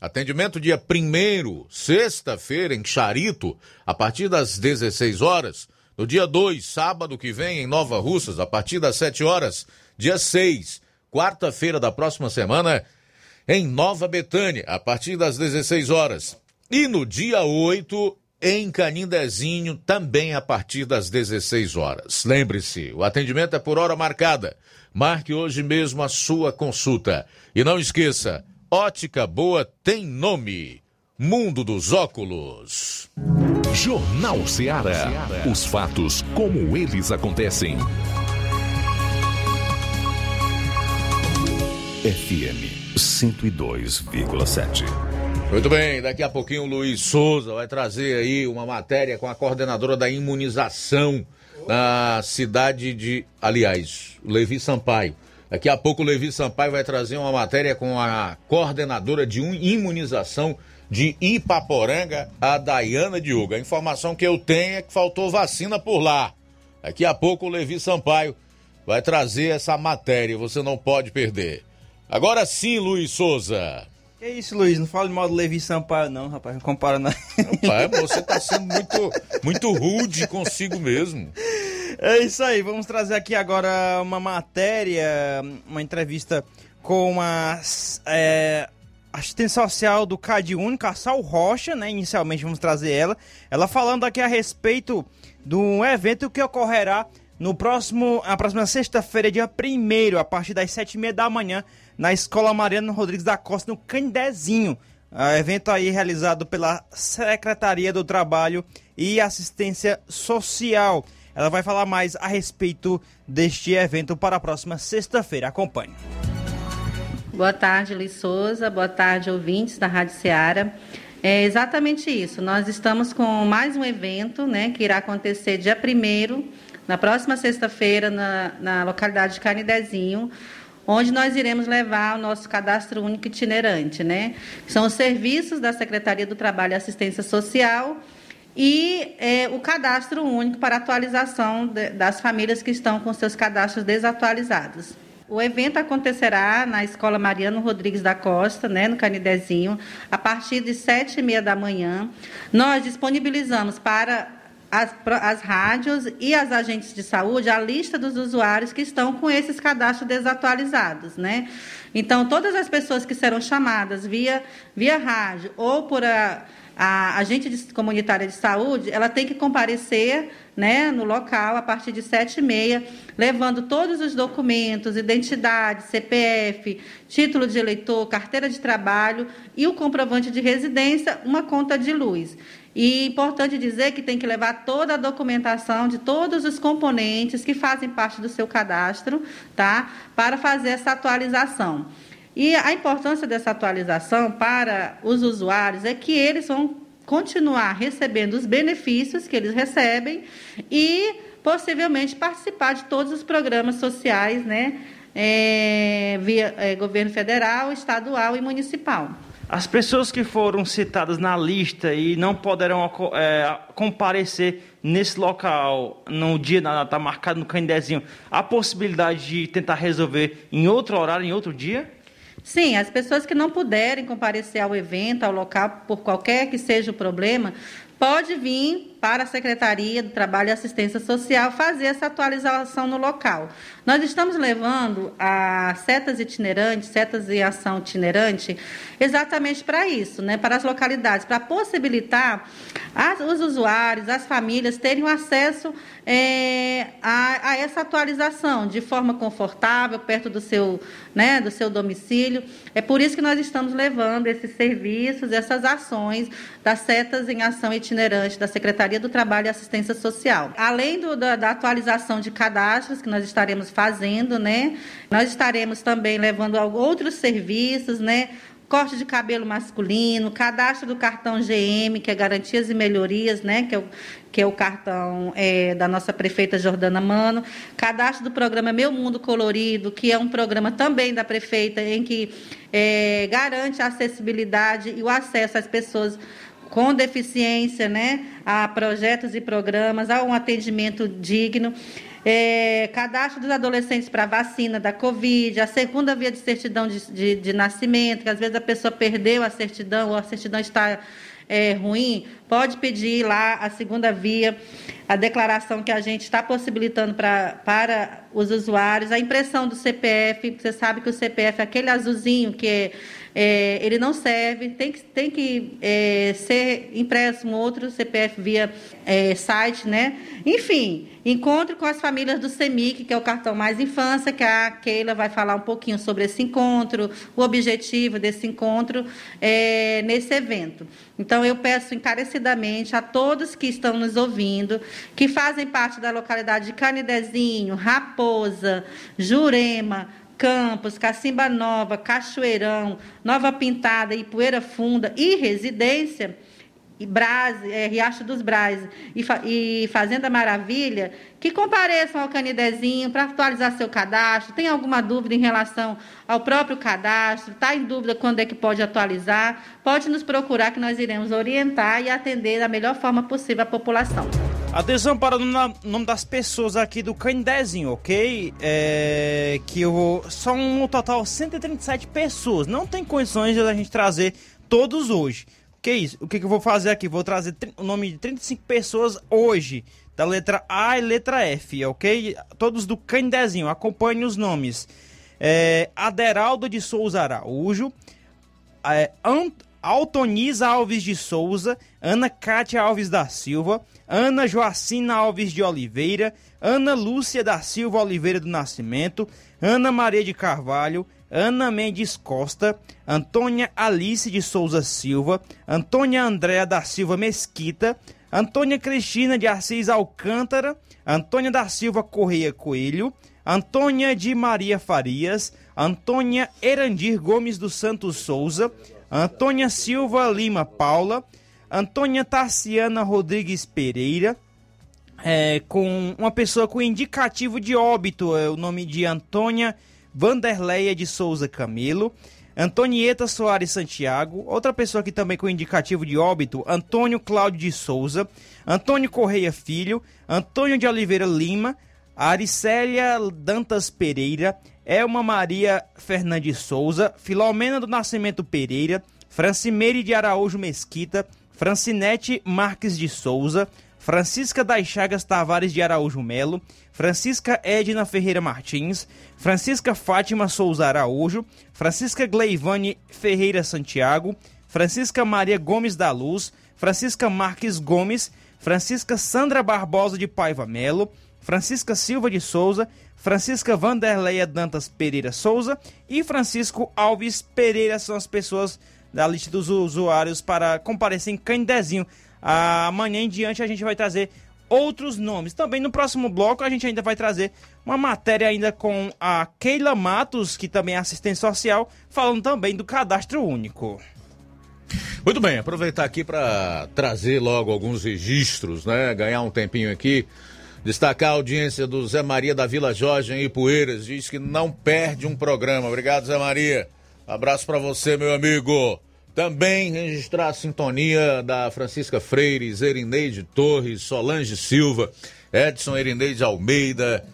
Atendimento dia 1 sexta-feira, em Charito, a partir das 16 horas. No dia 2, sábado que vem, em Nova Russas, a partir das 7 horas. Dia 6, quarta-feira da próxima semana, em Nova Betânia, a partir das 16 horas. E no dia 8, em Canindezinho, também a partir das 16 horas. Lembre-se, o atendimento é por hora marcada. Marque hoje mesmo a sua consulta. E não esqueça, ótica boa tem nome. Mundo dos Óculos. Jornal Ceará. Os fatos como eles acontecem. FM 102,7. Muito bem, daqui a pouquinho o Luiz Souza vai trazer aí uma matéria com a coordenadora da imunização na cidade de. Aliás, Levi Sampaio. Daqui a pouco o Levi Sampaio vai trazer uma matéria com a coordenadora de imunização de Ipaporanga, a Dayana Diogo. A informação que eu tenho é que faltou vacina por lá. Daqui a pouco o Levi Sampaio vai trazer essa matéria, você não pode perder. Agora sim, Luiz Souza. Que isso, Luiz? Não fale mal do Levi Sampaio, não, rapaz. Não compara, não. Rapaz, você tá sendo muito, muito rude consigo mesmo. É isso aí. Vamos trazer aqui agora uma matéria, uma entrevista com a é, assistente social do CAD Único, a Sal Rocha, né? Inicialmente vamos trazer ela. Ela falando aqui a respeito de um evento que ocorrerá no próximo, a próxima sexta-feira, dia 1 a partir das sete e meia da manhã, na Escola Mariano Rodrigues da Costa, no Candezinho. Evento aí realizado pela Secretaria do Trabalho e Assistência Social. Ela vai falar mais a respeito deste evento para a próxima sexta-feira. Acompanhe. Boa tarde, Luiz Souza. Boa tarde, ouvintes da Rádio Ceará. É exatamente isso. Nós estamos com mais um evento, né, que irá acontecer dia 1 na próxima sexta-feira, na, na localidade de Canidezinho onde nós iremos levar o nosso cadastro único itinerante, né? São os serviços da Secretaria do Trabalho e Assistência Social e é, o cadastro único para atualização de, das famílias que estão com seus cadastros desatualizados. O evento acontecerá na Escola Mariano Rodrigues da Costa, né, no Canidezinho, a partir de sete e meia da manhã. Nós disponibilizamos para as, as rádios e as agentes de saúde a lista dos usuários que estão com esses cadastros desatualizados, né? Então, todas as pessoas que serão chamadas via, via rádio ou por a, a agente comunitária de saúde, ela tem que comparecer né, no local a partir de sete e meia, levando todos os documentos, identidade, CPF, título de eleitor, carteira de trabalho e o comprovante de residência, uma conta de luz. E importante dizer que tem que levar toda a documentação de todos os componentes que fazem parte do seu cadastro, tá? Para fazer essa atualização. E a importância dessa atualização para os usuários é que eles vão continuar recebendo os benefícios que eles recebem e possivelmente participar de todos os programas sociais, né, é, via é, governo federal, estadual e municipal. As pessoas que foram citadas na lista e não poderão é, comparecer nesse local no dia está marcado no candezinho, há possibilidade de tentar resolver em outro horário, em outro dia? Sim, as pessoas que não puderem comparecer ao evento, ao local, por qualquer que seja o problema, pode vir para a Secretaria do Trabalho e Assistência Social fazer essa atualização no local. Nós estamos levando a setas itinerantes, setas em ação itinerante, exatamente para isso, né, para as localidades, para possibilitar as, os usuários, as famílias terem acesso é, a, a, essa atualização de forma confortável, perto do seu, né, do seu domicílio. É por isso que nós estamos levando esses serviços, essas ações das setas em ação itinerante da Secretaria Secretaria do Trabalho e Assistência Social. Além do, da, da, atualização de cadastros que nós estaremos fazendo, né? Nós estaremos também levando outros serviços, né? corte de cabelo masculino, cadastro do cartão GM, que é Garantias e Melhorias, né, que é o, que é o cartão é, da nossa prefeita Jordana Mano, cadastro do programa Meu Mundo Colorido, que é um programa também da prefeita, em que é, garante a acessibilidade e o acesso às pessoas com deficiência, né, a projetos e programas, a um atendimento digno. É, cadastro dos adolescentes para vacina da Covid, a segunda via de certidão de, de, de, nascimento, que às vezes a pessoa perdeu a certidão ou a certidão está é, ruim, pode pedir lá a segunda via, a declaração que a gente está possibilitando pra, para os usuários, a impressão do CPF, você sabe que o CPF é aquele azulzinho que é é, ele não serve, tem que, tem que é, ser impresso um outro CPF via é, site, né? Enfim, encontro com as famílias do CEMIC, que é o cartão Mais Infância, que a Keila vai falar um pouquinho sobre esse encontro, o objetivo desse encontro é, nesse evento. Então, eu peço encarecidamente a todos que estão nos ouvindo, que fazem parte da localidade de Canidezinho, Raposa, Jurema, Campos, Cacimba Nova, Cachoeirão, Nova Pintada, Ipueira Funda e Residência, e é, Riacho dos Braz e, e, Fazenda Maravilha, que compareçam ao Canidezinho para atualizar seu cadastro. Tem alguma dúvida em relação ao próprio cadastro? Está em dúvida quando é que pode atualizar? Pode nos procurar que nós iremos orientar e atender da melhor forma possível a população. Atenção para o nome das pessoas aqui do Candezinho, ok? É, que eu. São um total 137 pessoas. Não tem condições de a gente trazer todos hoje. Que isso? O que, que eu vou fazer aqui? Vou trazer o nome de 35 pessoas hoje, da letra A e letra F, ok? Todos do Candezinho, acompanhe os nomes. É, Aderaldo de Souza Araújo, é, Ant Altoniza Alves de Souza, Ana Cátia Alves da Silva, Ana Joacina Alves de Oliveira, Ana Lúcia da Silva Oliveira do Nascimento, Ana Maria de Carvalho, Ana Mendes Costa, Antônia Alice de Souza Silva, Antônia Andréa da Silva Mesquita, Antônia Cristina de Assis Alcântara, Antônia da Silva Correia Coelho, Antônia de Maria Farias, Antônia Erandir Gomes dos Santos Souza, Antônia Silva Lima Paula, Antônia Tarciana Rodrigues Pereira, é, com uma pessoa com indicativo de óbito, é o nome de Antônia Vanderleia de Souza Camilo, Antonieta Soares Santiago, outra pessoa que também com indicativo de óbito, Antônio Cláudio de Souza, Antônio Correia Filho, Antônio de Oliveira Lima, Aricélia Dantas Pereira, Elma Maria Fernandes Souza, Filomena do Nascimento Pereira, Francimeire de Araújo Mesquita, Francinete Marques de Souza, Francisca das Chagas Tavares de Araújo Melo, Francisca Edna Ferreira Martins, Francisca Fátima Souza Araújo, Francisca Gleivane Ferreira Santiago, Francisca Maria Gomes da Luz, Francisca Marques Gomes, Francisca Sandra Barbosa de Paiva Melo, Francisca Silva de Souza, Francisca Vanderleia Dantas Pereira Souza e Francisco Alves Pereira são as pessoas da lista dos usuários para comparecer em Candezinho. Amanhã em diante a gente vai trazer outros nomes. Também no próximo bloco a gente ainda vai trazer uma matéria ainda com a Keila Matos, que também é assistente social, falando também do cadastro único. Muito bem, aproveitar aqui para trazer logo alguns registros, né? Ganhar um tempinho aqui. Destacar a audiência do Zé Maria da Vila Jorge em Ipueiras. Diz que não perde um programa. Obrigado, Zé Maria. Abraço para você, meu amigo. Também registrar a sintonia da Francisca Freire, Erineide Torres, Solange Silva, Edson Erineide Almeida,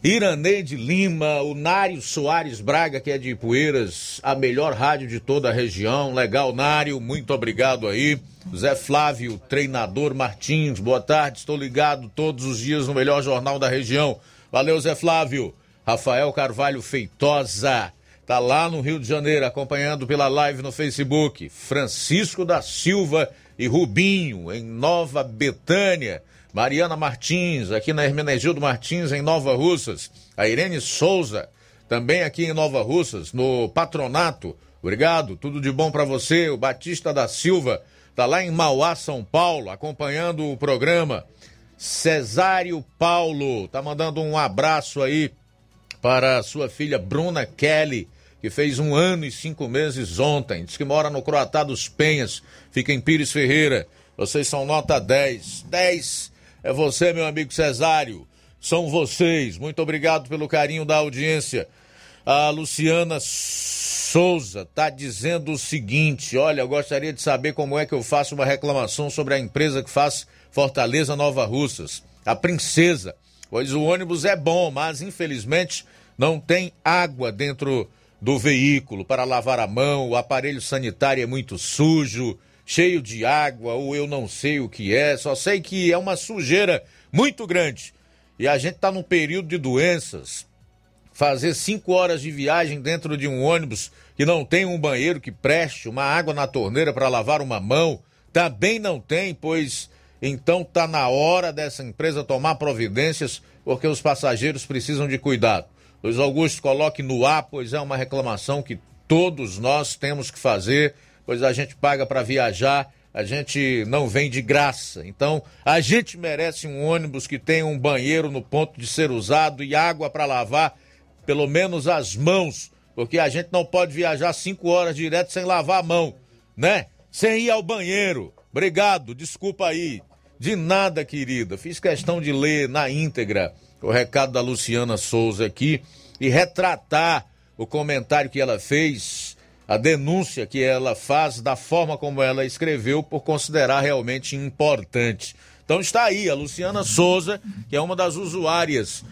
Iraneide Lima, o Nário Soares Braga, que é de Ipueiras, a melhor rádio de toda a região. Legal, Nário, muito obrigado aí. Zé Flávio, treinador Martins, boa tarde, estou ligado todos os dias no melhor jornal da região. Valeu, Zé Flávio. Rafael Carvalho Feitosa, tá lá no Rio de Janeiro, acompanhando pela live no Facebook. Francisco da Silva e Rubinho, em Nova Betânia. Mariana Martins, aqui na Hermenegildo Martins, em Nova Russas. A Irene Souza, também aqui em Nova Russas, no Patronato. Obrigado, tudo de bom para você. O Batista da Silva, tá lá em Mauá, São Paulo, acompanhando o programa. Cesário Paulo, tá mandando um abraço aí para sua filha Bruna Kelly, que fez um ano e cinco meses ontem. Diz que mora no Croatá dos Penhas, fica em Pires Ferreira. Vocês são nota 10. 10 é você, meu amigo Cesário. São vocês. Muito obrigado pelo carinho da audiência. A Luciana Souza está dizendo o seguinte: olha, eu gostaria de saber como é que eu faço uma reclamação sobre a empresa que faz Fortaleza Nova Russas. A Princesa. Pois o ônibus é bom, mas infelizmente não tem água dentro do veículo para lavar a mão, o aparelho sanitário é muito sujo, cheio de água, ou eu não sei o que é, só sei que é uma sujeira muito grande. E a gente está num período de doenças. Fazer cinco horas de viagem dentro de um ônibus que não tem um banheiro que preste, uma água na torneira para lavar uma mão, também não tem, pois então está na hora dessa empresa tomar providências, porque os passageiros precisam de cuidado. Luiz Augusto, coloque no ar, pois é uma reclamação que todos nós temos que fazer, pois a gente paga para viajar, a gente não vem de graça. Então, a gente merece um ônibus que tenha um banheiro no ponto de ser usado e água para lavar, pelo menos as mãos, porque a gente não pode viajar cinco horas direto sem lavar a mão, né? Sem ir ao banheiro. Obrigado, desculpa aí. De nada, querida. Fiz questão de ler na íntegra o recado da Luciana Souza aqui e retratar o comentário que ela fez, a denúncia que ela faz da forma como ela escreveu, por considerar realmente importante. Então está aí a Luciana Souza, que é uma das usuárias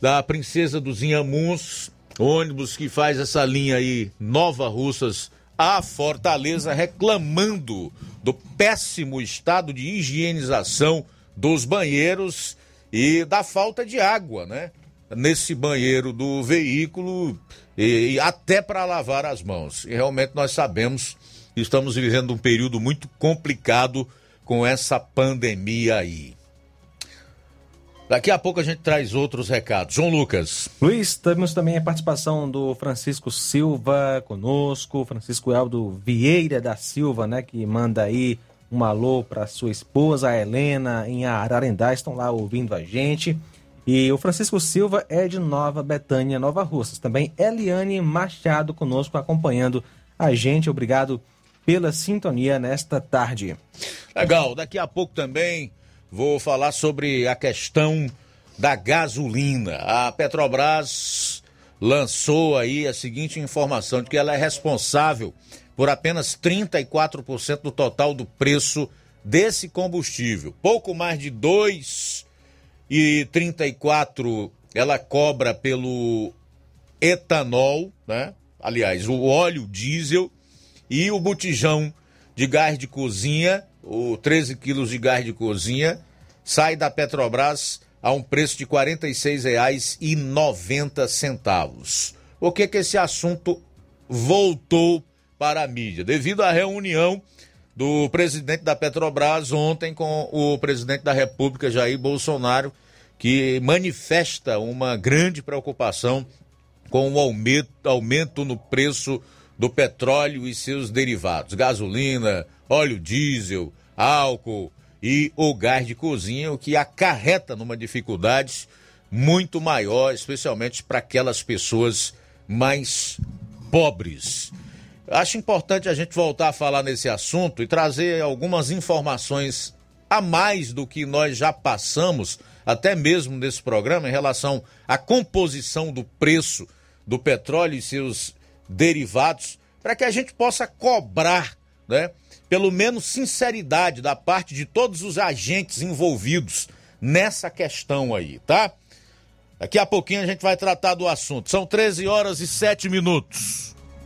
da Princesa dos Inhamuns, ônibus que faz essa linha aí, Nova Russas a Fortaleza, reclamando do péssimo estado de higienização dos banheiros e da falta de água, né? Nesse banheiro do veículo e, e até para lavar as mãos. E realmente nós sabemos estamos vivendo um período muito complicado com essa pandemia aí. Daqui a pouco a gente traz outros recados. João Lucas. Luiz, temos também a participação do Francisco Silva conosco, Francisco Eldo Vieira da Silva, né, que manda aí um alô para sua esposa, a Helena, em Ararendá, estão lá ouvindo a gente. E o Francisco Silva é de Nova Betânia, Nova Russas. Também Eliane Machado conosco, acompanhando a gente. Obrigado pela sintonia nesta tarde. Legal, daqui a pouco também vou falar sobre a questão da gasolina. A Petrobras lançou aí a seguinte informação de que ela é responsável por apenas 34% do total do preço desse combustível. Pouco mais de 2,34 ela cobra pelo etanol, né? Aliás, o óleo diesel e o botijão de gás de cozinha, o 13 quilos de gás de cozinha, sai da Petrobras a um preço de R$ 46,90. O que que esse assunto voltou para a mídia, devido à reunião do presidente da Petrobras ontem com o presidente da República, Jair Bolsonaro, que manifesta uma grande preocupação com o aumento, aumento no preço do petróleo e seus derivados, gasolina, óleo diesel, álcool e o gás de cozinha, o que acarreta numa dificuldade muito maior, especialmente para aquelas pessoas mais pobres. Acho importante a gente voltar a falar nesse assunto e trazer algumas informações a mais do que nós já passamos, até mesmo nesse programa, em relação à composição do preço do petróleo e seus derivados, para que a gente possa cobrar, né, pelo menos sinceridade da parte de todos os agentes envolvidos nessa questão aí, tá? Daqui a pouquinho a gente vai tratar do assunto. São 13 horas e 7 minutos.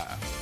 Não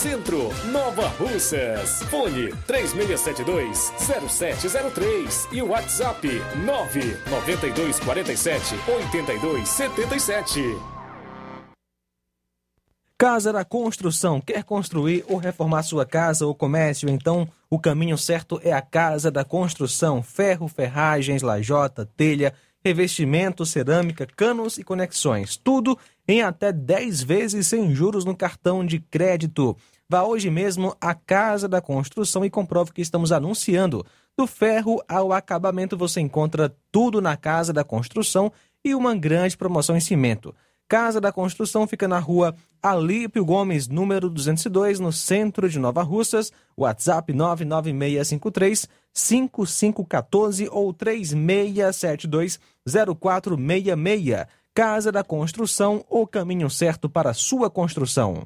Centro, Nova Russas. Fone 3672-0703 e WhatsApp 99247-8277. Casa da Construção. Quer construir ou reformar sua casa ou comércio? Então, o caminho certo é a Casa da Construção. Ferro, ferragens, lajota, telha, revestimento, cerâmica, canos e conexões. Tudo em até 10 vezes sem juros no cartão de crédito. Vá hoje mesmo à Casa da Construção e comprove que estamos anunciando. Do ferro ao acabamento você encontra tudo na Casa da Construção e uma grande promoção em cimento. Casa da Construção fica na rua Alípio Gomes, número 202, no centro de Nova Russas. WhatsApp 99653 5514 ou 3672 0466. Casa da Construção, o caminho certo para sua construção.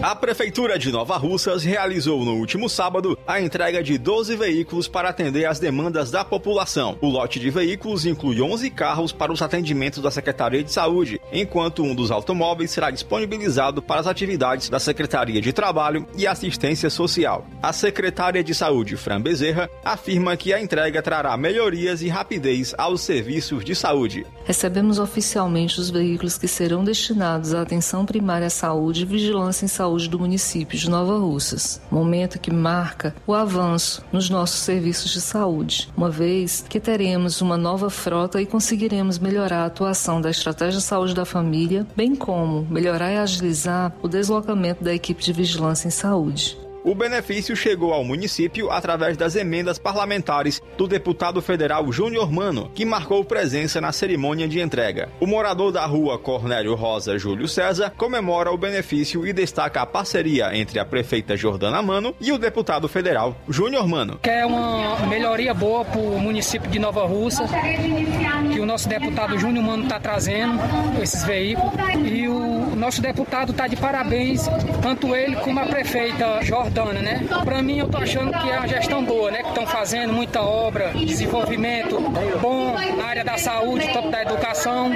A Prefeitura de Nova Russas realizou no último sábado a entrega de 12 veículos para atender às demandas da população. O lote de veículos inclui 11 carros para os atendimentos da Secretaria de Saúde, enquanto um dos automóveis será disponibilizado para as atividades da Secretaria de Trabalho e Assistência Social. A secretária de Saúde, Fran Bezerra, afirma que a entrega trará melhorias e rapidez aos serviços de saúde. Recebemos oficialmente os veículos que serão destinados à atenção primária à saúde e vigilância em saúde do município de Nova Russas, momento que marca o avanço nos nossos serviços de saúde, uma vez que teremos uma nova frota e conseguiremos melhorar a atuação da estratégia de saúde da família, bem como melhorar e agilizar o deslocamento da equipe de vigilância em saúde. O benefício chegou ao município através das emendas parlamentares do deputado federal Júnior Mano, que marcou presença na cerimônia de entrega. O morador da rua Cornélio Rosa Júlio César comemora o benefício e destaca a parceria entre a prefeita Jordana Mano e o deputado federal Júnior Mano. Que é uma melhoria boa para o município de Nova Russa, que o nosso deputado Júnior Mano está trazendo esses veículos. E o nosso deputado está de parabéns, tanto ele como a prefeita Jordana Jordana, né? Para mim, eu tô achando que é uma gestão boa, né? Que estão fazendo muita obra, desenvolvimento bom na área da saúde, tanto da educação.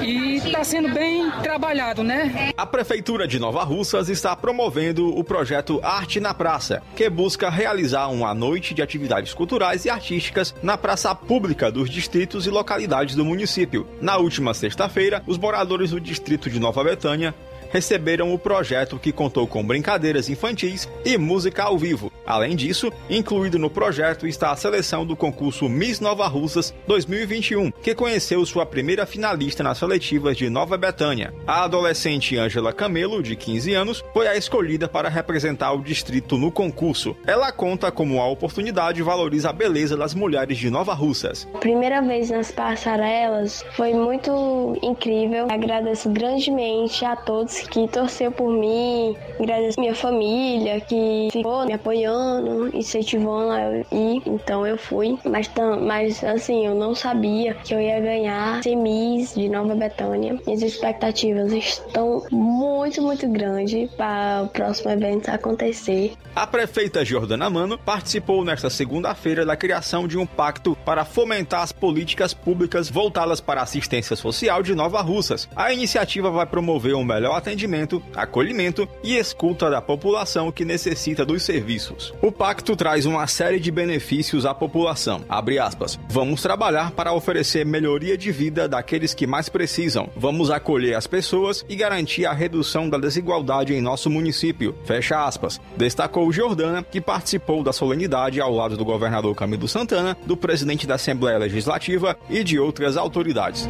E está sendo bem trabalhado, né? A Prefeitura de Nova Russas está promovendo o projeto Arte na Praça, que busca realizar uma noite de atividades culturais e artísticas na praça pública dos distritos e localidades do município. Na última sexta-feira, os moradores do distrito de Nova Betânia receberam o projeto que contou com brincadeiras infantis e música ao vivo. Além disso, incluído no projeto está a seleção do concurso Miss Nova Russas 2021, que conheceu sua primeira finalista nas seletivas de Nova Betânia. A adolescente Ângela Camelo, de 15 anos, foi a escolhida para representar o distrito no concurso. Ela conta como a oportunidade valoriza a beleza das mulheres de Nova Russas. Primeira vez nas passarelas foi muito incrível. Agradeço grandemente a todos que torceu por mim, agradeço minha família que ficou me apoiando, incentivando a eu ir. Então eu fui. Mas, mas assim, eu não sabia que eu ia ganhar semis de Nova Betânia. Minhas expectativas estão muito, muito grandes para o próximo evento acontecer. A prefeita Jordana Mano participou nesta segunda-feira da criação de um pacto para fomentar as políticas públicas voltadas para a assistência social de Nova Russas. A iniciativa vai promover um melhor atendimento, acolhimento e escuta da população que necessita dos serviços. O pacto traz uma série de benefícios à população. Abre aspas. Vamos trabalhar para oferecer melhoria de vida daqueles que mais precisam. Vamos acolher as pessoas e garantir a redução da desigualdade em nosso município. Fecha aspas. Destacou Jordana, que participou da solenidade ao lado do governador Camilo Santana, do presidente da Assembleia Legislativa e de outras autoridades.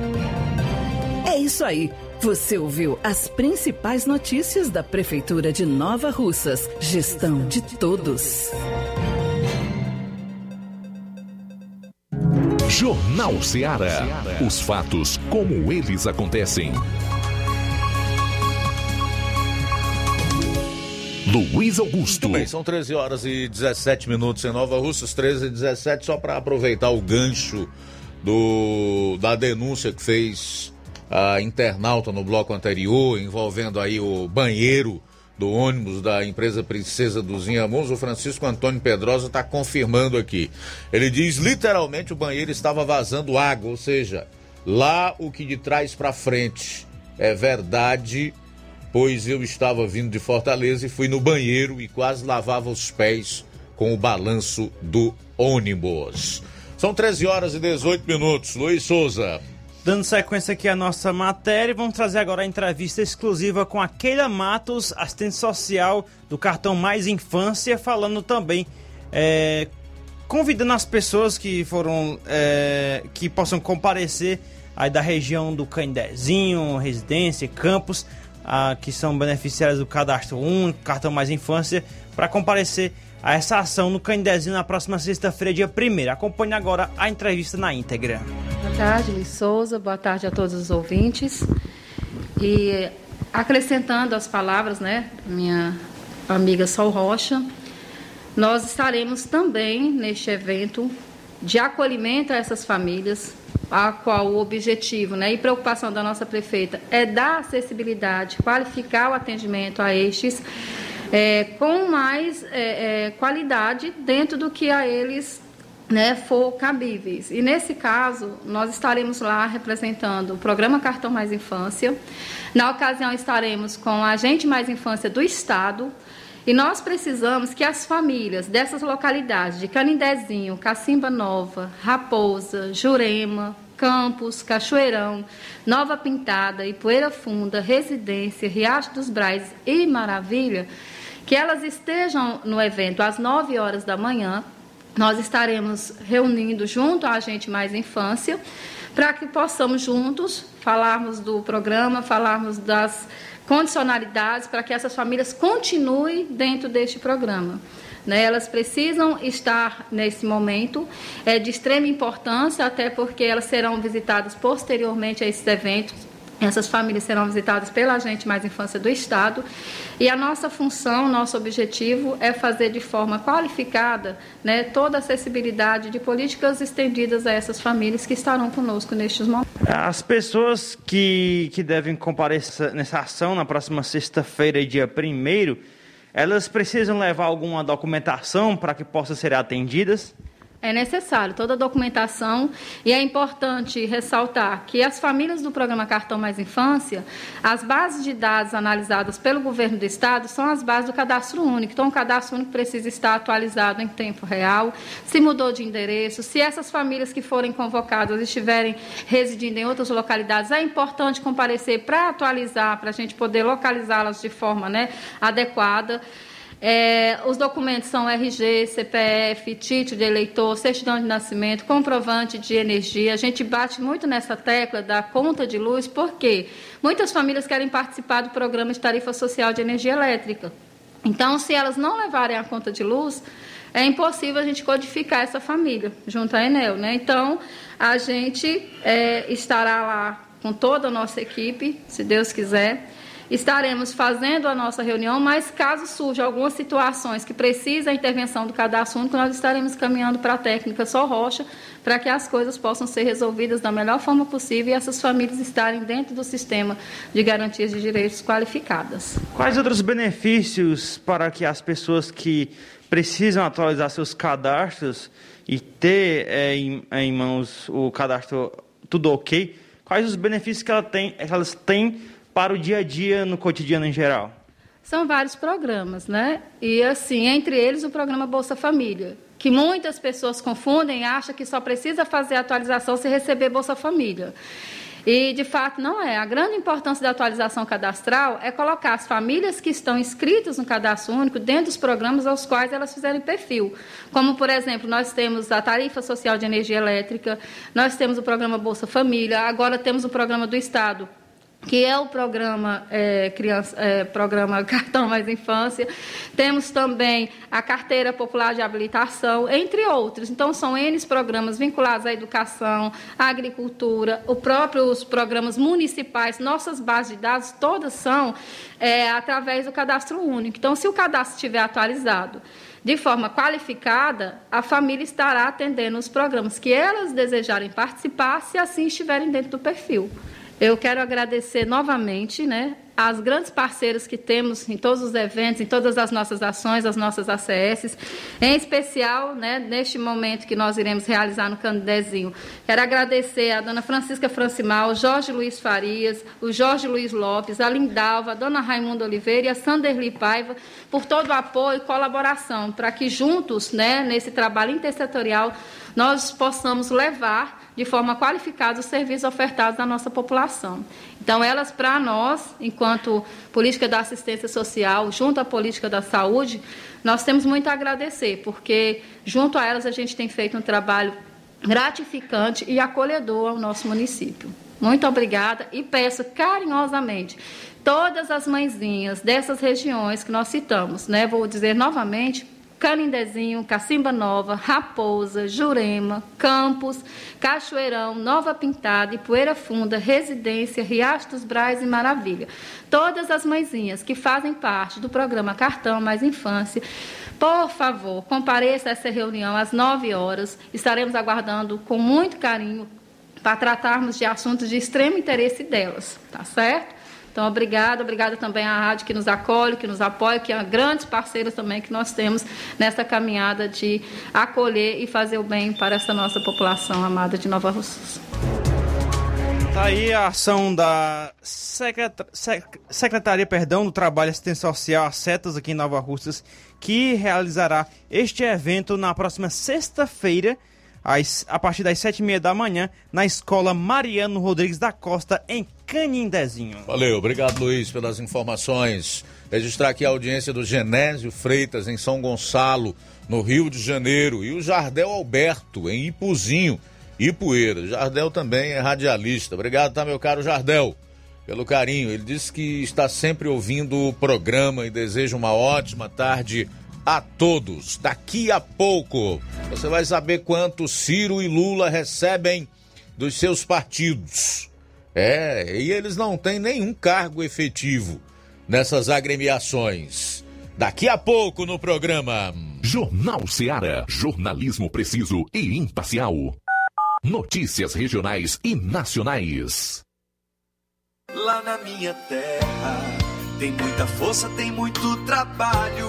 É isso aí. Você ouviu as principais notícias da Prefeitura de Nova Russas. Gestão de todos. Jornal Ceará. Os fatos como eles acontecem. Luiz Augusto. Muito bem, são 13 horas e 17 minutos em Nova Russas, 13 e 17, só para aproveitar o gancho do, da denúncia que fez a internauta no bloco anterior, envolvendo aí o banheiro do ônibus da empresa Princesa dos Inhamuns, o Francisco Antônio Pedrosa está confirmando aqui. Ele diz literalmente o banheiro estava vazando água, ou seja, lá o que de trás para frente é verdade, pois eu estava vindo de Fortaleza e fui no banheiro e quase lavava os pés com o balanço do ônibus. São 13 horas e 18 minutos. Luiz Souza. Dando sequência aqui à nossa matéria, vamos trazer agora a entrevista exclusiva com a Keila Matos, assistente social do cartão Mais Infância, falando também, é, convidando as pessoas que foram, é, que possam comparecer aí da região do Candezinho, Residência, Campos, a, que são beneficiários do Cadastro Único, Cartão Mais Infância, para comparecer a essa ação no Candezinho na próxima sexta-feira, dia 1 Acompanhe agora a entrevista na íntegra. Boa tarde, Luiz Souza. Boa tarde a todos os ouvintes. E acrescentando as palavras, né, minha amiga Sol Rocha, nós estaremos também neste evento de acolhimento a essas famílias, a qual o objetivo né, e preocupação da nossa prefeita é dar acessibilidade, qualificar o atendimento a estes é, com mais é, é, qualidade dentro do que a eles né, for cabíveis. E nesse caso, nós estaremos lá representando o programa Cartão Mais Infância. Na ocasião, estaremos com a Agente Mais Infância do Estado. E nós precisamos que as famílias dessas localidades, de Canindezinho, Cacimba Nova, Raposa, Jurema, Campos, Cachoeirão, Nova Pintada, Ipueira Funda, Residência, Riacho dos Brais e Maravilha, que elas estejam no evento às 9 horas da manhã, nós estaremos reunindo junto a gente mais infância para que possamos juntos falarmos do programa, falarmos das condicionalidades para que essas famílias continuem dentro deste programa. Né? Elas precisam estar nesse momento, é de extrema importância, até porque elas serão visitadas posteriormente a esses eventos essas famílias serão visitadas pela Agente Mais Infância do Estado e a nossa função, nosso objetivo é fazer de forma qualificada né, toda a acessibilidade de políticas estendidas a essas famílias que estarão conosco nestes momentos. As pessoas que, que devem comparecer nessa ação na próxima sexta-feira, dia 1 elas precisam levar alguma documentação para que possam ser atendidas? É necessário toda a documentação e é importante ressaltar que as famílias do programa Cartão Mais Infância, as bases de dados analisadas pelo governo do estado são as bases do cadastro único. Então, o cadastro único precisa estar atualizado em tempo real, se mudou de endereço, se essas famílias que forem convocadas estiverem residindo em outras localidades, é importante comparecer para atualizar, para a gente poder localizá-las de forma né, adequada. É, os documentos são RG, CPF, título de eleitor, certidão de nascimento, comprovante de energia. A gente bate muito nessa tecla da conta de luz, porque muitas famílias querem participar do programa de tarifa social de energia elétrica. Então, se elas não levarem a conta de luz, é impossível a gente codificar essa família junto à Enel. Né? Então, a gente é, estará lá com toda a nossa equipe, se Deus quiser estaremos fazendo a nossa reunião, mas caso surja algumas situações que precisa a intervenção do cadastro único, nós estaremos caminhando para a técnica Só Rocha, para que as coisas possam ser resolvidas da melhor forma possível e essas famílias estarem dentro do sistema de garantias de direitos qualificadas. Quais outros benefícios para que as pessoas que precisam atualizar seus cadastros e ter é, em, em, mãos o cadastro tudo ok, quais os benefícios que ela tem, elas têm para o dia a dia, no cotidiano em geral? São vários programas, né? E assim, entre eles o programa Bolsa Família, que muitas pessoas confundem e acham que só precisa fazer atualização se receber Bolsa Família. E, de fato, não é. A grande importância da atualização cadastral é colocar as famílias que estão inscritas no cadastro único dentro dos programas aos quais elas fizerem perfil. Como, por exemplo, nós temos a tarifa social de energia elétrica, nós temos o programa Bolsa Família, agora temos o programa do Estado que é o programa, é, criança, é, programa Cartão Mais Infância. Temos também a Carteira Popular de Habilitação, entre outros. Então, são N programas vinculados à educação, à agricultura, os próprios programas municipais, nossas bases de dados, todas são é, através do cadastro único. Então, se o cadastro estiver atualizado, de forma qualificada, a família estará atendendo os programas que elas desejarem participar, se assim estiverem dentro do perfil. Eu quero agradecer novamente né, as grandes parceiras que temos em todos os eventos, em todas as nossas ações, as nossas ACS, em especial né, neste momento que nós iremos realizar no Candezinho. Quero agradecer a dona Francisca Francimal, Jorge Luiz Farias, o Jorge Luiz Lopes, a Lindalva, a dona Raimunda Oliveira e a Sanderli Paiva por todo o apoio e colaboração, para que juntos, né, nesse trabalho intersetorial, nós possamos levar de forma qualificada os serviços ofertados à nossa população. Então, elas, para nós, enquanto política da assistência social, junto à política da saúde, nós temos muito a agradecer, porque junto a elas a gente tem feito um trabalho gratificante e acolhedor ao nosso município. Muito obrigada e peço carinhosamente todas as mãezinhas dessas regiões que nós citamos, né? Vou dizer novamente, Canindezinho, Cacimba Nova, Raposa, Jurema, Campos, Cachoeirão, Nova Pintada, Poeira Funda, Residência, Riacho dos Brais e Maravilha. Todas as mãezinhas que fazem parte do programa Cartão Mais Infância, por favor, compareça a essa reunião às 9 horas. Estaremos aguardando com muito carinho para tratarmos de assuntos de extremo interesse delas, tá certo? Então, obrigada, obrigada também à rádio que nos acolhe, que nos apoia, que é grandes parceiros também que nós temos nessa caminhada de acolher e fazer o bem para essa nossa população amada de Nova Russas. Está aí a ação da Secretaria perdão, do Trabalho Assistência Social, a Setas, aqui em Nova Russas, que realizará este evento na próxima sexta-feira, a partir das sete e meia da manhã, na Escola Mariano Rodrigues da Costa, em Canindezinho. Valeu, obrigado Luiz pelas informações. Registrar aqui a audiência do Genésio Freitas em São Gonçalo, no Rio de Janeiro, e o Jardel Alberto em Ipuzinho, Ipueira. Jardel também é radialista. Obrigado, tá, meu caro Jardel, pelo carinho. Ele disse que está sempre ouvindo o programa e deseja uma ótima tarde a todos. Daqui a pouco você vai saber quanto Ciro e Lula recebem dos seus partidos. É, e eles não têm nenhum cargo efetivo nessas agremiações. Daqui a pouco no programa. Jornal Seara. Jornalismo preciso e imparcial. Notícias regionais e nacionais. Lá na minha terra tem muita força, tem muito trabalho.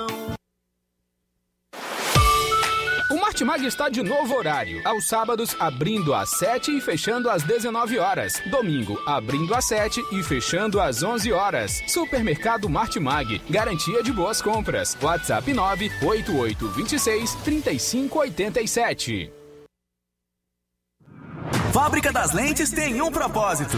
Martimag está de novo horário. Aos sábados, abrindo às 7 e fechando às 19 horas. Domingo, abrindo às 7 e fechando às 11 horas. Supermercado Martimag. Garantia de boas compras. WhatsApp 98826 3587. Fábrica das Lentes tem um propósito.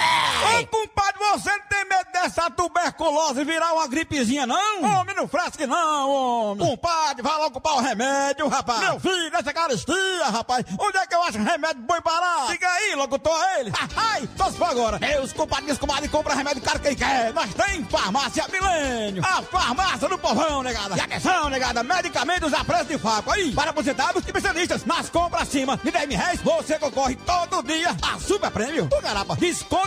Ô, compadre, você não tem medo dessa tuberculose virar uma gripezinha, não? Homem, não fresque não, homem. Compadre, vai logo comprar o remédio, rapaz. Meu filho, essa caristia, rapaz. Onde é que eu acho remédio bom barato? Diga aí, locutor, ele. Ai, só se for agora. Meus compadres, comadre, compra remédio caro quem quer. Nós tem farmácia Milênio. A farmácia do povão, negada. E atenção, negada, medicamentos a preço de faco. Aí, para aposentados e especialistas. Nas compras acima de 10 mil reais, você concorre todo dia a super prêmio. O garapa,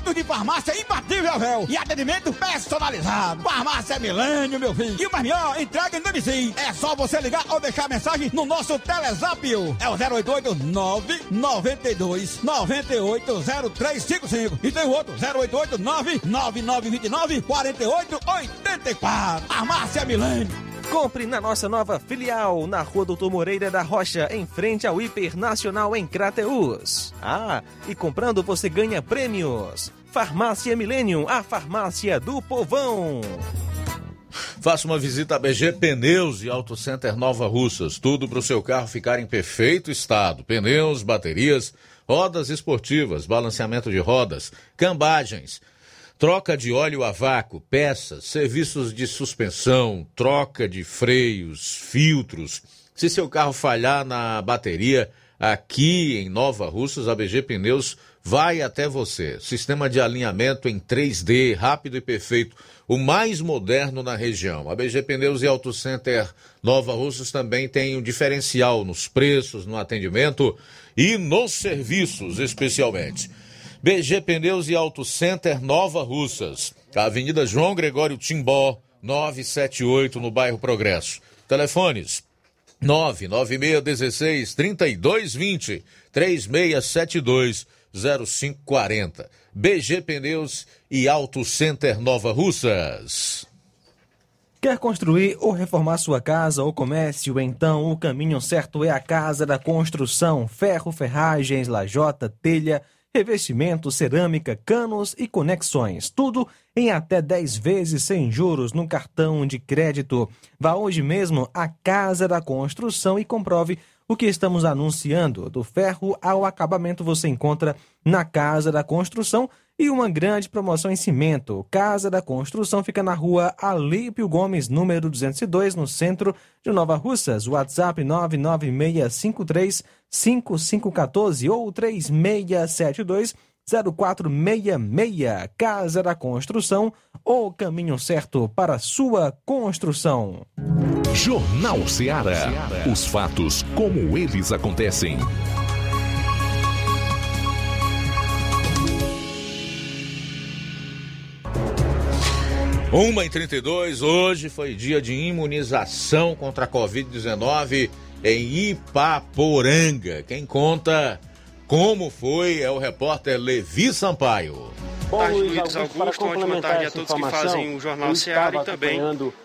descontos de farmácia imbatível, véu. E atendimento personalizado. Farmácia Milênio, meu filho. E o mais melhor, entrega em domicílio. É só você ligar ou deixar mensagem no nosso Telezap. É o 088 992 98 0355. E tem o outro, 088 99929 4884. Farmácia Milênio. Compre na nossa nova filial, na Rua Doutor Moreira da Rocha, em frente ao Hiper Nacional em Crateus. Ah, e comprando você ganha prêmios. Farmácia Millennium, a farmácia do povão. Faça uma visita a BG Pneus e Auto Center Nova Russas. Tudo para o seu carro ficar em perfeito estado. Pneus, baterias, rodas esportivas, balanceamento de rodas, cambagens, troca de óleo a vácuo, peças, serviços de suspensão, troca de freios, filtros. Se seu carro falhar na bateria, aqui em Nova Russas, a BG Pneus vai até você. Sistema de alinhamento em 3D, rápido e perfeito, o mais moderno na região. A BG Pneus e Auto Center Nova Russas também tem um diferencial nos preços, no atendimento e nos serviços, especialmente. BG Pneus e Auto Center Nova Russas, Avenida João Gregório Timbó, 978, no bairro Progresso. Telefones 99616 3220 3672 0540. BG Pneus e Auto Center Nova Russas. Quer construir ou reformar sua casa ou comércio? Então o caminho certo é a Casa da Construção. Ferro, ferragens, lajota, telha, revestimento, cerâmica, canos e conexões. Tudo em até 10 vezes sem juros no cartão de crédito. Vá hoje mesmo à Casa da Construção e comprove o que estamos anunciando. Do ferro ao acabamento você encontra na Casa da Construção e uma grande promoção em cimento. Casa da Construção fica na rua Alípio Gomes, número 202, no centro de Nova Russas. WhatsApp 99653 5514 ou 3672 0466. Casa da Construção, o caminho certo para sua construção. Jornal Ceará. Os fatos como eles acontecem. Uma em 32, hoje foi dia de imunização contra a Covid-19 em Ipaporanga. Quem conta como foi é o repórter Levi Sampaio. Boa tarde, Luiz Augusto. Uma ótima tarde a todos que fazem o Jornal Ceará e também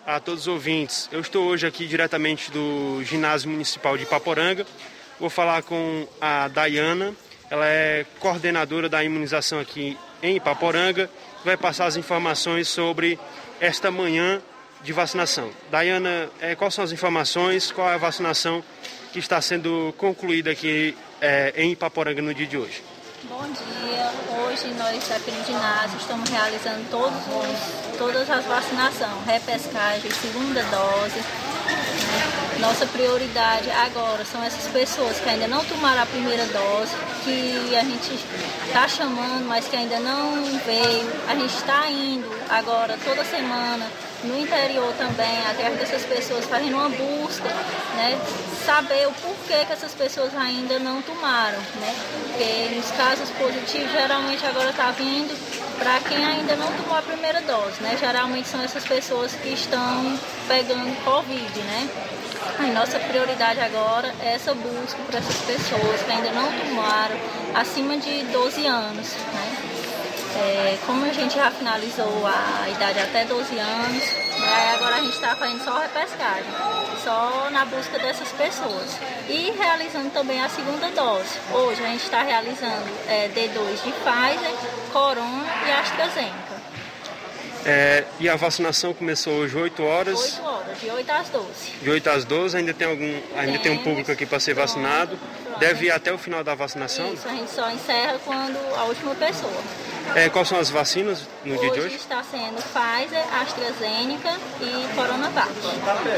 a todos os ouvintes. Eu estou hoje aqui diretamente do Ginásio Municipal de Ipaporanga. Vou falar com a Dayana, ela é coordenadora da imunização aqui em Ipaporanga. Vai passar as informações sobre esta manhã de vacinação. Dayana, é, quais são as informações, qual é a vacinação que está sendo concluída aqui é, em Ipaporanga no dia de hoje? Bom dia, hoje nós aqui no ginásio estamos realizando todos os, todas as vacinações, repescagem, segunda dose. Né? Nossa prioridade agora são essas pessoas que ainda não tomaram a primeira dose, que a gente está chamando, mas que ainda não veio. A gente está indo agora toda semana no interior também, atrás dessas pessoas, fazendo uma busca, né? Saber o porquê que essas pessoas ainda não tomaram, né? Porque nos casos positivos, geralmente agora está vindo para quem ainda não tomou a primeira dose, né? Geralmente são essas pessoas que estão pegando Covid, né? A nossa prioridade agora é essa busca para essas pessoas que ainda não tomaram acima de 12 anos, né? É, como a gente já finalizou a idade até 12 anos, né, agora a gente está fazendo só repescagem, só na busca dessas pessoas. E realizando também a segunda dose. Hoje a gente está realizando é, D2 de Pfizer, Corona e AstraZeneca. É, e a vacinação começou hoje 8 horas? 8 horas, de 8 às 12. De 8 às 12, ainda tem algum. Ainda tem, tem um público aqui para ser vacinado. Deve ir até o final da vacinação? Isso, a gente só encerra quando a última pessoa. É, quais são as vacinas no hoje dia de hoje? está sendo Pfizer, AstraZeneca e Coronavac.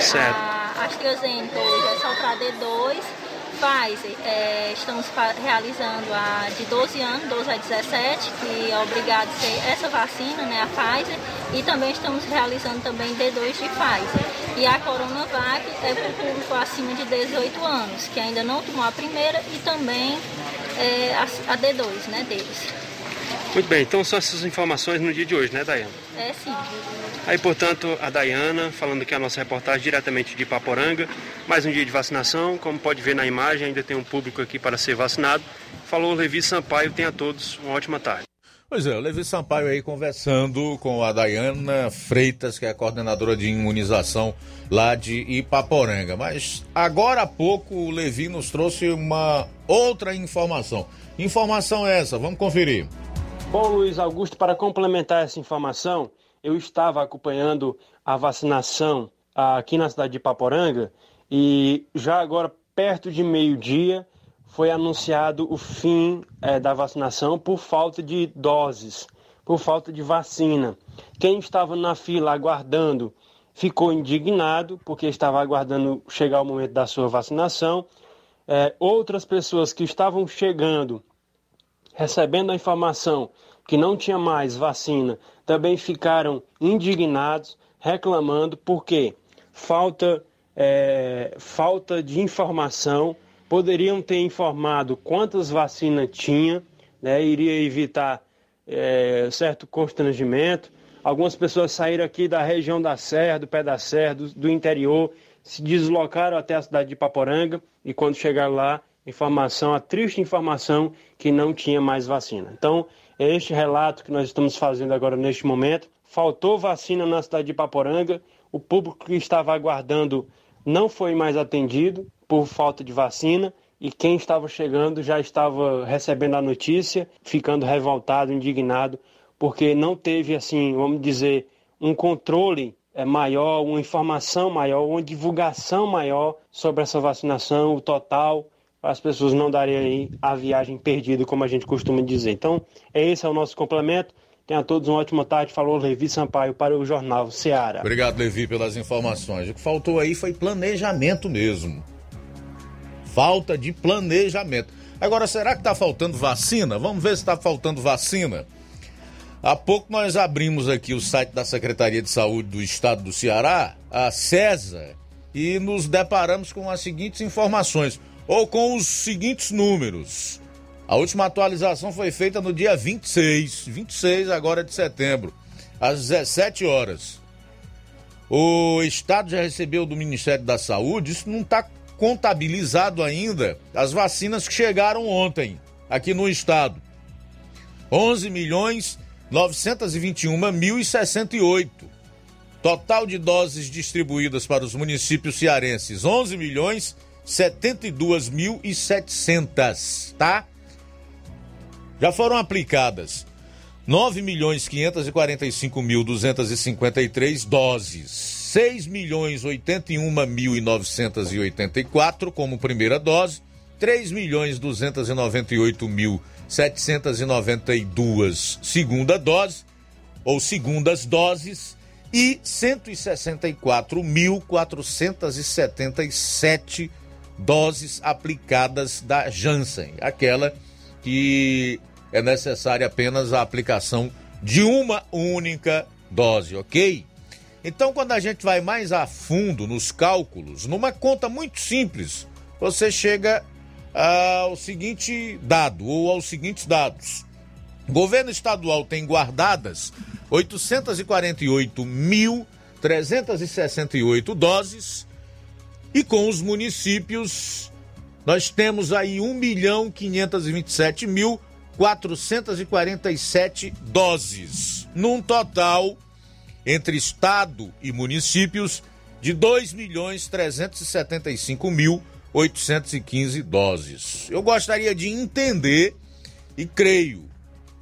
Certo. A AstraZeneca hoje é só para D2. Pfizer, é, estamos realizando a de 12 anos, 12 a 17, que é obrigado a ser essa vacina, né, a Pfizer, e também estamos realizando também D2 de Pfizer. E a Coronavac é para o público acima de 18 anos, que ainda não tomou a primeira, e também é, a, a D2 né, deles. Muito bem, então são essas informações no dia de hoje, né, Dayana? É sim. Aí, portanto, a Dayana, falando aqui a nossa reportagem diretamente de Paporanga, mais um dia de vacinação, como pode ver na imagem, ainda tem um público aqui para ser vacinado. Falou Levi Sampaio, tenha a todos uma ótima tarde. Pois é, o Levi Sampaio aí conversando com a Dayana Freitas, que é a coordenadora de imunização lá de Ipaporanga. Mas agora há pouco o Levi nos trouxe uma outra informação. Informação essa, vamos conferir. Bom, Luiz Augusto, para complementar essa informação, eu estava acompanhando a vacinação aqui na cidade de Paporanga e já agora perto de meio-dia foi anunciado o fim é, da vacinação por falta de doses, por falta de vacina. Quem estava na fila aguardando ficou indignado porque estava aguardando chegar o momento da sua vacinação. É, outras pessoas que estavam chegando recebendo a informação que não tinha mais vacina, também ficaram indignados, reclamando, porque falta, é, falta de informação, poderiam ter informado quantas vacinas tinha, né, iria evitar é, certo constrangimento. Algumas pessoas saíram aqui da região da Serra, do pé da Serra, do, do interior, se deslocaram até a cidade de Paporanga e quando chegaram lá informação, a triste informação que não tinha mais vacina. Então, é este relato que nós estamos fazendo agora neste momento. Faltou vacina na cidade de Paporanga, o público que estava aguardando não foi mais atendido por falta de vacina e quem estava chegando já estava recebendo a notícia, ficando revoltado, indignado, porque não teve assim, vamos dizer, um controle é, maior, uma informação maior, uma divulgação maior sobre essa vacinação, o total, as pessoas não darem a viagem perdida, como a gente costuma dizer. Então, esse é o nosso complemento. Tenha todos uma ótima tarde. Falou Levi Sampaio para o Jornal Seara. Obrigado, Levi, pelas informações. O que faltou aí foi planejamento mesmo. Falta de planejamento. Agora, será que está faltando vacina? Vamos ver se está faltando vacina. Há pouco nós abrimos aqui o site da Secretaria de Saúde do Estado do Ceará, a CESA, e nos deparamos com as seguintes informações, ou com os seguintes números. A última atualização foi feita no dia 26, 26 agora de setembro, às 17 horas. O Estado já recebeu do Ministério da Saúde, isso não está contabilizado ainda, as vacinas que chegaram ontem aqui no Estado. 11 milhões 921.068. Total de doses distribuídas para os municípios cearenses, 11 milhões 72.700, tá? Já foram aplicadas 9 milhões 545.253 doses, 6 milhões 81.984 como primeira dose, 3 milhões 298 mil 792 segunda dose ou segundas doses e 164.477 doses aplicadas da Janssen, aquela que é necessária apenas a aplicação de uma única dose, ok? Então, quando a gente vai mais a fundo nos cálculos, numa conta muito simples, você chega ao seguinte dado, ou aos seguintes dados. O governo estadual tem guardadas 848.368 doses e com os municípios nós temos aí 1 milhão 527 mil 447 doses, num total entre estado e municípios de 2 milhões 375 mil 815 doses. Eu gostaria de entender e creio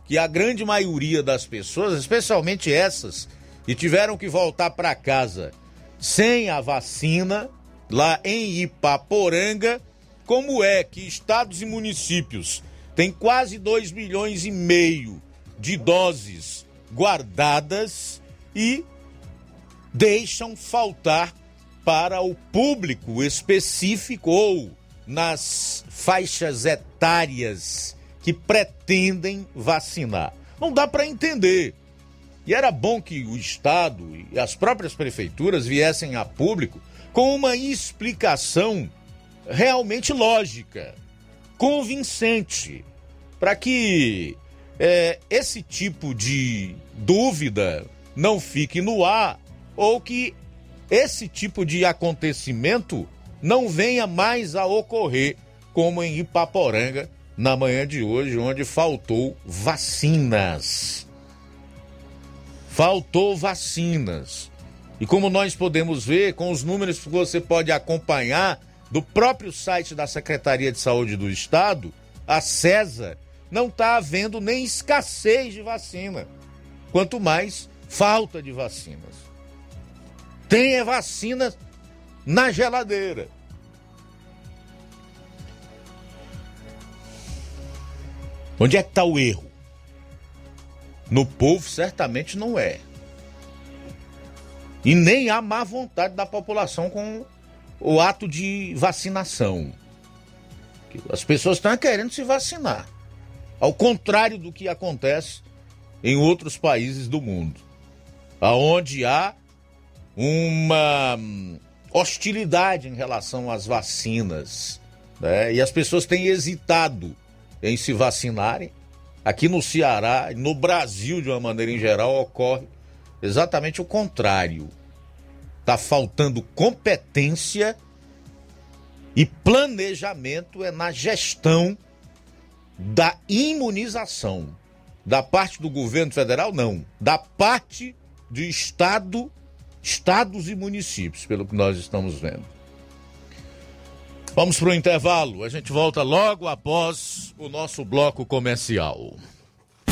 que a grande maioria das pessoas, especialmente essas que tiveram que voltar para casa sem a vacina, lá em Ipaporanga, como é que estados e municípios têm quase 2 milhões e meio de doses guardadas e deixam faltar para o público específico ou nas faixas etárias que pretendem vacinar. Não dá para entender. E era bom que o Estado e as próprias prefeituras viessem a público com uma explicação realmente lógica, convincente, para que é, esse tipo de dúvida não fique no ar ou que esse tipo de acontecimento não venha mais a ocorrer, como em Ipaporanga, na manhã de hoje, onde faltou vacinas. Faltou vacinas. E como nós podemos ver, com os números que você pode acompanhar do próprio site da Secretaria de Saúde do Estado, a CESA, não está havendo nem escassez de vacina, quanto mais falta de vacinas. Tem é vacina na geladeira. Onde é que está o erro? No povo, certamente não é. E nem há má vontade da população com o ato de vacinação. As pessoas estão querendo se vacinar. Ao contrário do que acontece em outros países do mundo, aonde há uma hostilidade em relação às vacinas. Né? E as pessoas têm hesitado em se vacinarem. Aqui no Ceará, no Brasil de uma maneira em geral, ocorre exatamente o contrário. Está faltando competência E planejamento é na gestão da imunização. Da parte do governo federal, não. Da parte de Estado, estados e municípios, pelo que nós estamos vendo. Vamos para o intervalo. A gente volta logo após o nosso bloco comercial.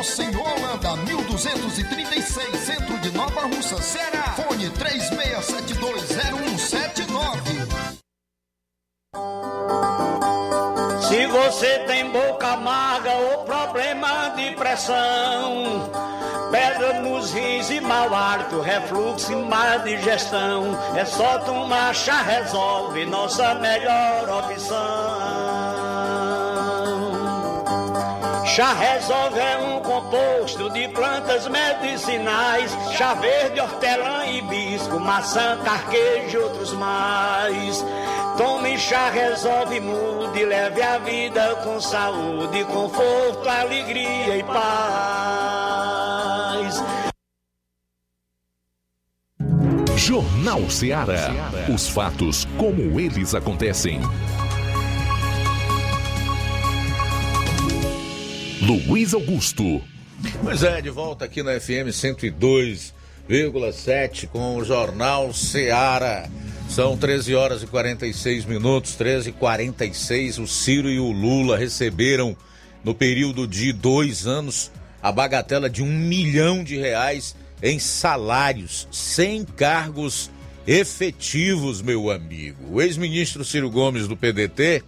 Monsenhor Holanda, 1236, centro de Nova Russa, Ceará. Fone 36720179. Se você tem boca amarga ou problema de pressão, pedra nos rins e mau hálito, refluxo e má digestão, é só tomar chá resolve, nossa melhor opção. Chá resolve é um composto de plantas medicinais, chá verde, hortelã, hibisco, maçã, carquejo e outros mais. Tome chá, resolve, mude, leve a vida com saúde, conforto, alegria e paz. Jornal Ceará. Os fatos como eles acontecem. Luiz Augusto. Pois é, de volta aqui na FM 102,7 com o Jornal Ceará. São 13 horas e 46 minutos, 13 e 46. O Ciro e o Lula receberam, no período de dois anos, a bagatela de um milhão de reais em salários, sem cargos efetivos, meu amigo. O ex-ministro Ciro Gomes do PDT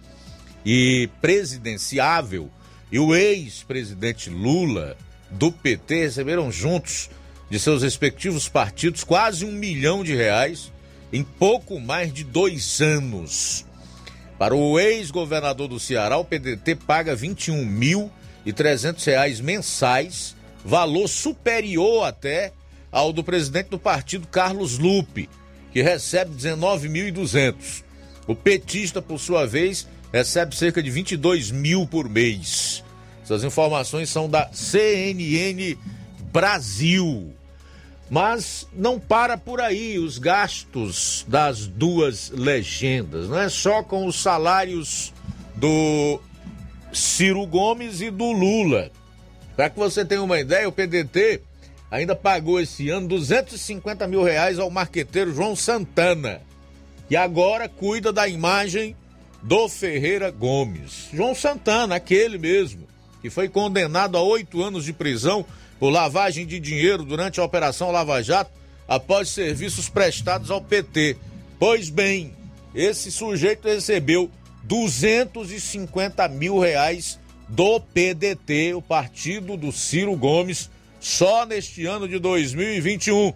e presidenciável e o ex-presidente Lula do PT receberam juntos de seus respectivos partidos quase um milhão de reais em pouco mais de dois anos. Para o ex-governador do Ceará, o PDT paga R$ 21.300 mensais, valor superior até ao do presidente do partido, Carlos Lupe, que recebe R$ 19.200. O petista, por sua vez, recebe cerca de 22 mil por mês. Essas informações são da CNN Brasil. Mas não para por aí os gastos das duas legendas. Não é só com os salários do Ciro Gomes e do Lula. Para que você tenha uma ideia, o PDT ainda pagou esse ano 250 mil reais ao marqueteiro João Santana, que agora cuida da imagem do Ferreira Gomes. João Santana, aquele mesmo, que foi condenado a oito anos de prisão por lavagem de dinheiro durante a Operação Lava Jato após serviços prestados ao PT. Pois bem, esse sujeito recebeu 250 mil reais do PDT, o partido do Ciro Gomes, só neste ano de 2021.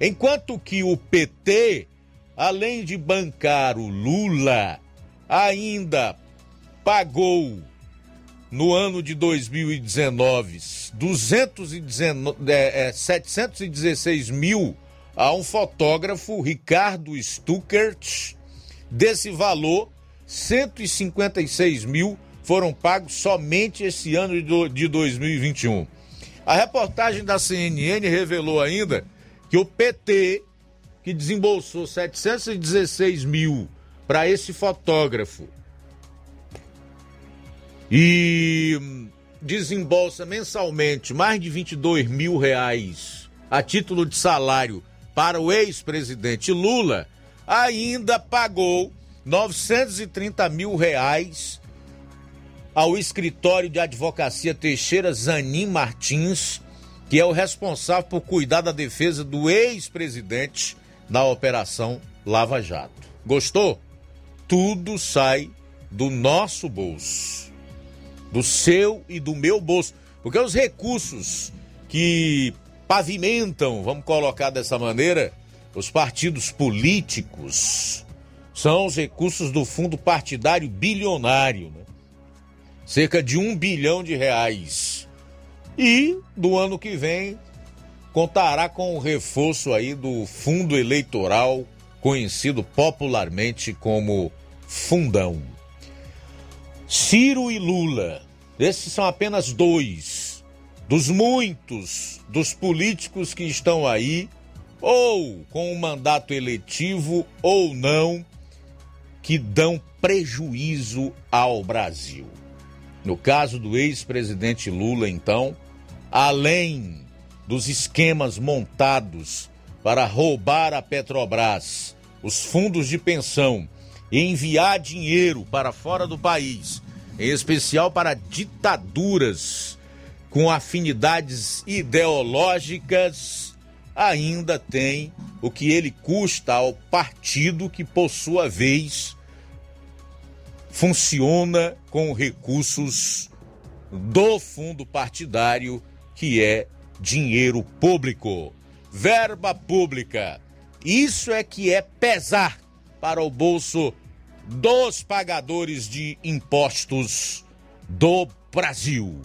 Enquanto que o PT, além de bancar o Lula, ainda pagou no ano de 2019 219, é, 716 mil a um fotógrafo, Ricardo Stuckert. Desse valor, 156 mil foram pagos somente esse ano de 2021. A reportagem da CNN revelou ainda que o PT, que desembolsou 716 mil para esse fotógrafo e desembolsa mensalmente mais de 22 mil reais a título de salário para o ex-presidente Lula, ainda pagou 930 mil reais ao escritório de advocacia Teixeira Zanin Martins, que é o responsável por cuidar da defesa do ex-presidente na Operação Lava Jato. Gostou? tudo sai do nosso bolso, do seu e do meu bolso, porque os recursos que pavimentam, vamos colocar dessa maneira, os partidos políticos são os recursos do fundo partidário bilionário, né? cerca de um bilhão de reais. E do ano que vem contará com o reforço aí do fundo eleitoral, conhecido popularmente como Fundão. Ciro e Lula, esses são apenas dois dos muitos dos políticos que estão aí, ou com um mandato eletivo ou não, que dão prejuízo ao Brasil. No caso do ex-presidente Lula, então, além dos esquemas montados para roubar a Petrobras, os fundos de pensão enviar dinheiro para fora do país, em especial para ditaduras com afinidades ideológicas, ainda tem o que ele custa ao partido que, por sua vez, funciona com recursos do fundo partidário, que é dinheiro público, verba pública. Isso é que é pesar para o bolso dos pagadores de impostos do Brasil.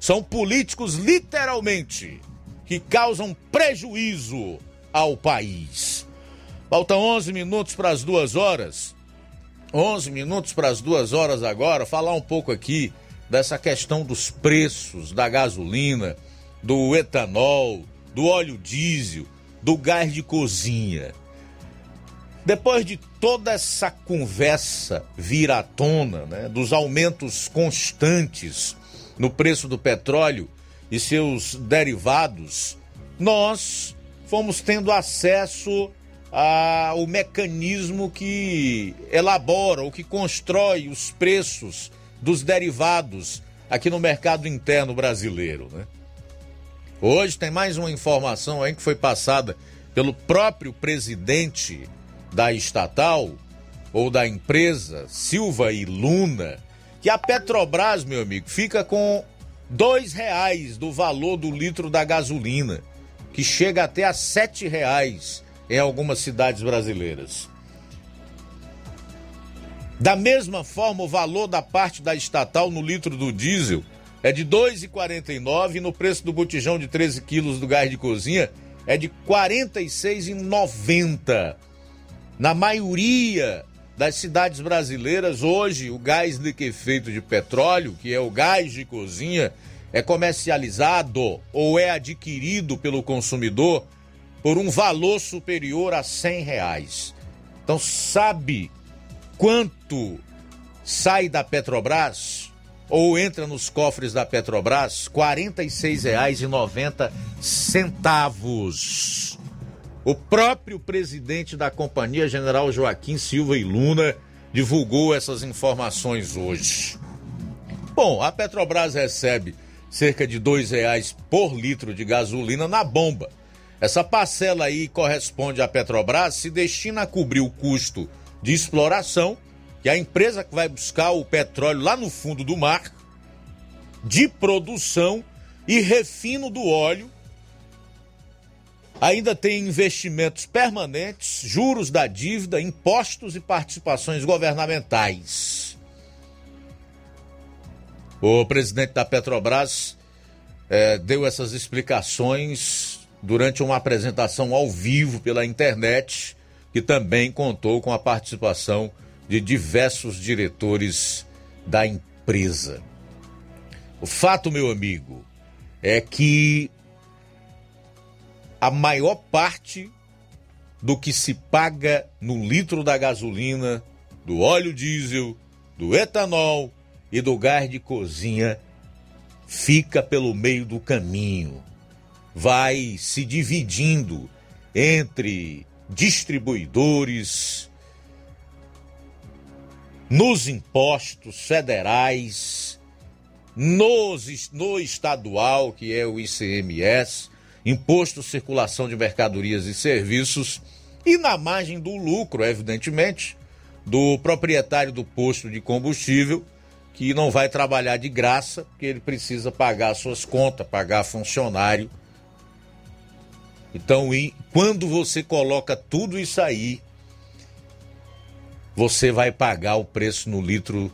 São políticos, literalmente, que causam prejuízo ao país. Faltam 11 minutos para as duas horas. 11 minutos para as duas horas agora. Falar um pouco aqui dessa questão dos preços da gasolina, do etanol, do óleo diesel, do gás de cozinha. Depois de toda essa conversa vir à tona, né, dos aumentos constantes no preço do petróleo e seus derivados, nós fomos tendo acesso ao mecanismo que elabora ou que constrói os preços dos derivados aqui no mercado interno brasileiro. Né? Hoje tem mais uma informação aí que foi passada pelo próprio presidente da estatal ou da empresa Silva e Luna, que a Petrobras, meu amigo, fica com dois reais do valor do litro da gasolina, que chega até a sete reais em algumas cidades brasileiras. Da mesma forma, o valor da parte da estatal no litro do diesel é de R$ 2,49 e no preço do botijão de 13 quilos do gás de cozinha é de R$ 46,90. Na maioria das cidades brasileiras, hoje, o gás liquefeito de petróleo, que é o gás de cozinha, é comercializado ou é adquirido pelo consumidor por um valor superior a 100 reais. Então, sabe quanto sai da Petrobras ou entra nos cofres da Petrobras? R$ 46,90. O próprio presidente da companhia, general Joaquim Silva e Luna, divulgou essas informações hoje. Bom, a Petrobras recebe cerca de R$ reais por litro de gasolina na bomba. Essa parcela aí corresponde à Petrobras, se destina a cobrir o custo de exploração, que a empresa que vai buscar o petróleo lá no fundo do mar, de produção e refino do óleo. Ainda tem investimentos permanentes, juros da dívida, impostos e participações governamentais. O presidente da Petrobras eh, deu essas explicações durante uma apresentação ao vivo pela internet, que também contou com a participação de diversos diretores da empresa. O fato, meu amigo, é que a maior parte do que se paga no litro da gasolina, do óleo diesel, do etanol e do gás de cozinha fica pelo meio do caminho. Vai se dividindo entre distribuidores, nos impostos federais, nos, no estadual, que é o ICMS, Imposto Circulação de Mercadorias e Serviços, e na margem do lucro, evidentemente, do proprietário do posto de combustível, que não vai trabalhar de graça, porque ele precisa pagar suas contas, pagar funcionário. Então, quando você coloca tudo isso aí, você vai pagar o preço no litro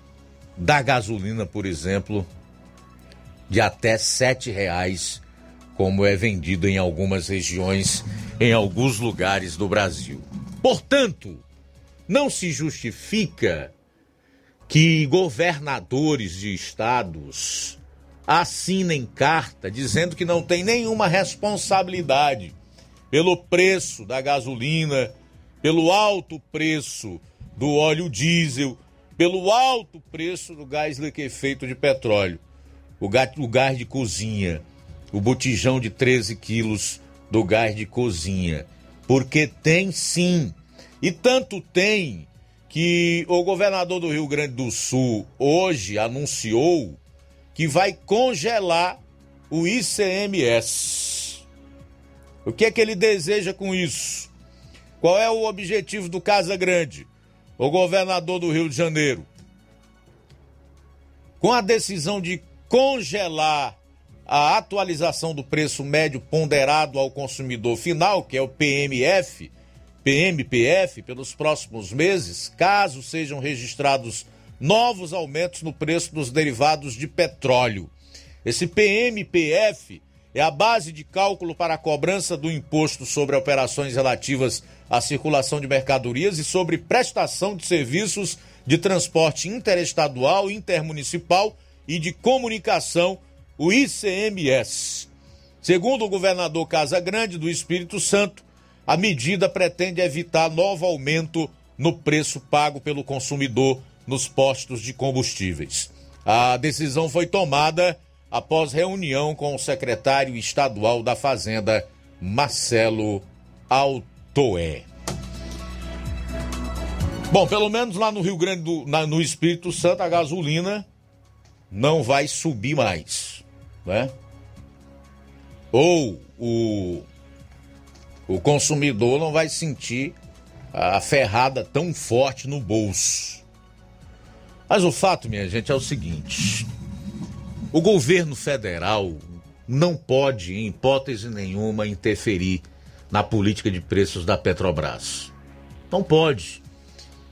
da gasolina, por exemplo, de até sete reais, como é vendido em algumas regiões, em alguns lugares do Brasil. Portanto, não se justifica que governadores de estados assinem carta dizendo que não tem nenhuma responsabilidade pelo preço da gasolina, pelo alto preço do óleo diesel, pelo alto preço do gás liquefeito de petróleo, o gás, de cozinha, o botijão de 13 quilos do gás de cozinha. Porque tem sim. E tanto tem que o governador do Rio Grande do Sul hoje anunciou que vai congelar o ICMS. O que é que ele deseja com isso? Qual é o objetivo do Casa Grande, o governador do Rio de Janeiro? Com a decisão de congelar a atualização do preço médio ponderado ao consumidor final, que é o PMF, PMPF pelos próximos meses, caso sejam registrados novos aumentos no preço dos derivados de petróleo. Esse PMPF é a base de cálculo para a cobrança do imposto sobre operações relativas à circulação de mercadorias e sobre prestação de serviços de transporte interestadual, intermunicipal e de comunicação, o ICMS. Segundo o governador Casa Grande do Espírito Santo, a medida pretende evitar novo aumento no preço pago pelo consumidor nos postos de combustíveis. A decisão foi tomada após reunião com o secretário estadual da Fazenda, Marcelo Altoé. Bom, pelo menos lá no Rio Grande do na, no Espírito Santo a gasolina não vai subir mais, né? Ou o o consumidor não vai sentir a ferrada tão forte no bolso. Mas o fato, minha gente, é o seguinte: o governo federal não pode, em hipótese nenhuma, interferir na política de preços da Petrobras. Não pode.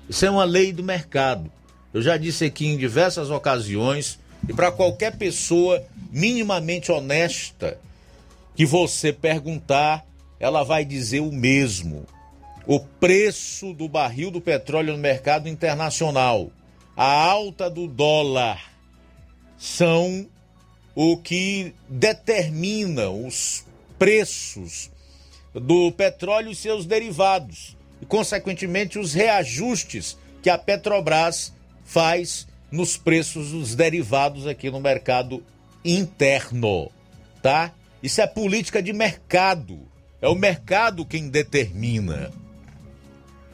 Isso é uma lei do mercado. Eu já disse aqui em diversas ocasiões e para qualquer pessoa minimamente honesta que você perguntar, ela vai dizer o mesmo. O preço do barril do petróleo no mercado internacional, a alta do dólar, são o que determina os preços do petróleo e seus derivados, e, consequentemente, os reajustes que a Petrobras faz nos preços dos derivados aqui no mercado interno, tá? Isso é política de mercado. É o mercado quem determina.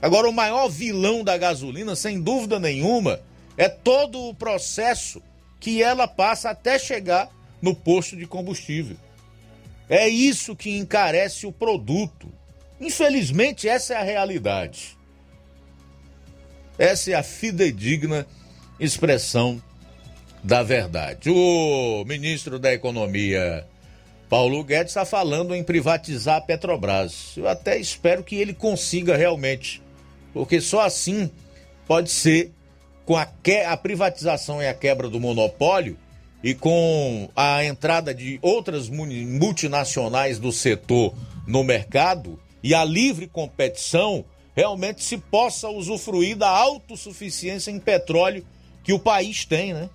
Agora, o maior vilão da gasolina, sem dúvida nenhuma, é todo o processo que ela passa até chegar no posto de combustível. É isso que encarece o produto. Infelizmente, essa é a realidade. Essa é a fidedigna expressão da verdade. O ministro da Economia, Paulo Guedes, está falando em privatizar a Petrobras. Eu até espero que ele consiga realmente, porque só assim pode ser com a, que, a privatização e a quebra do monopólio e com a entrada de outras multinacionais do setor no mercado e a livre competição, realmente se possa usufruir da autossuficiência em petróleo que o país tem, né?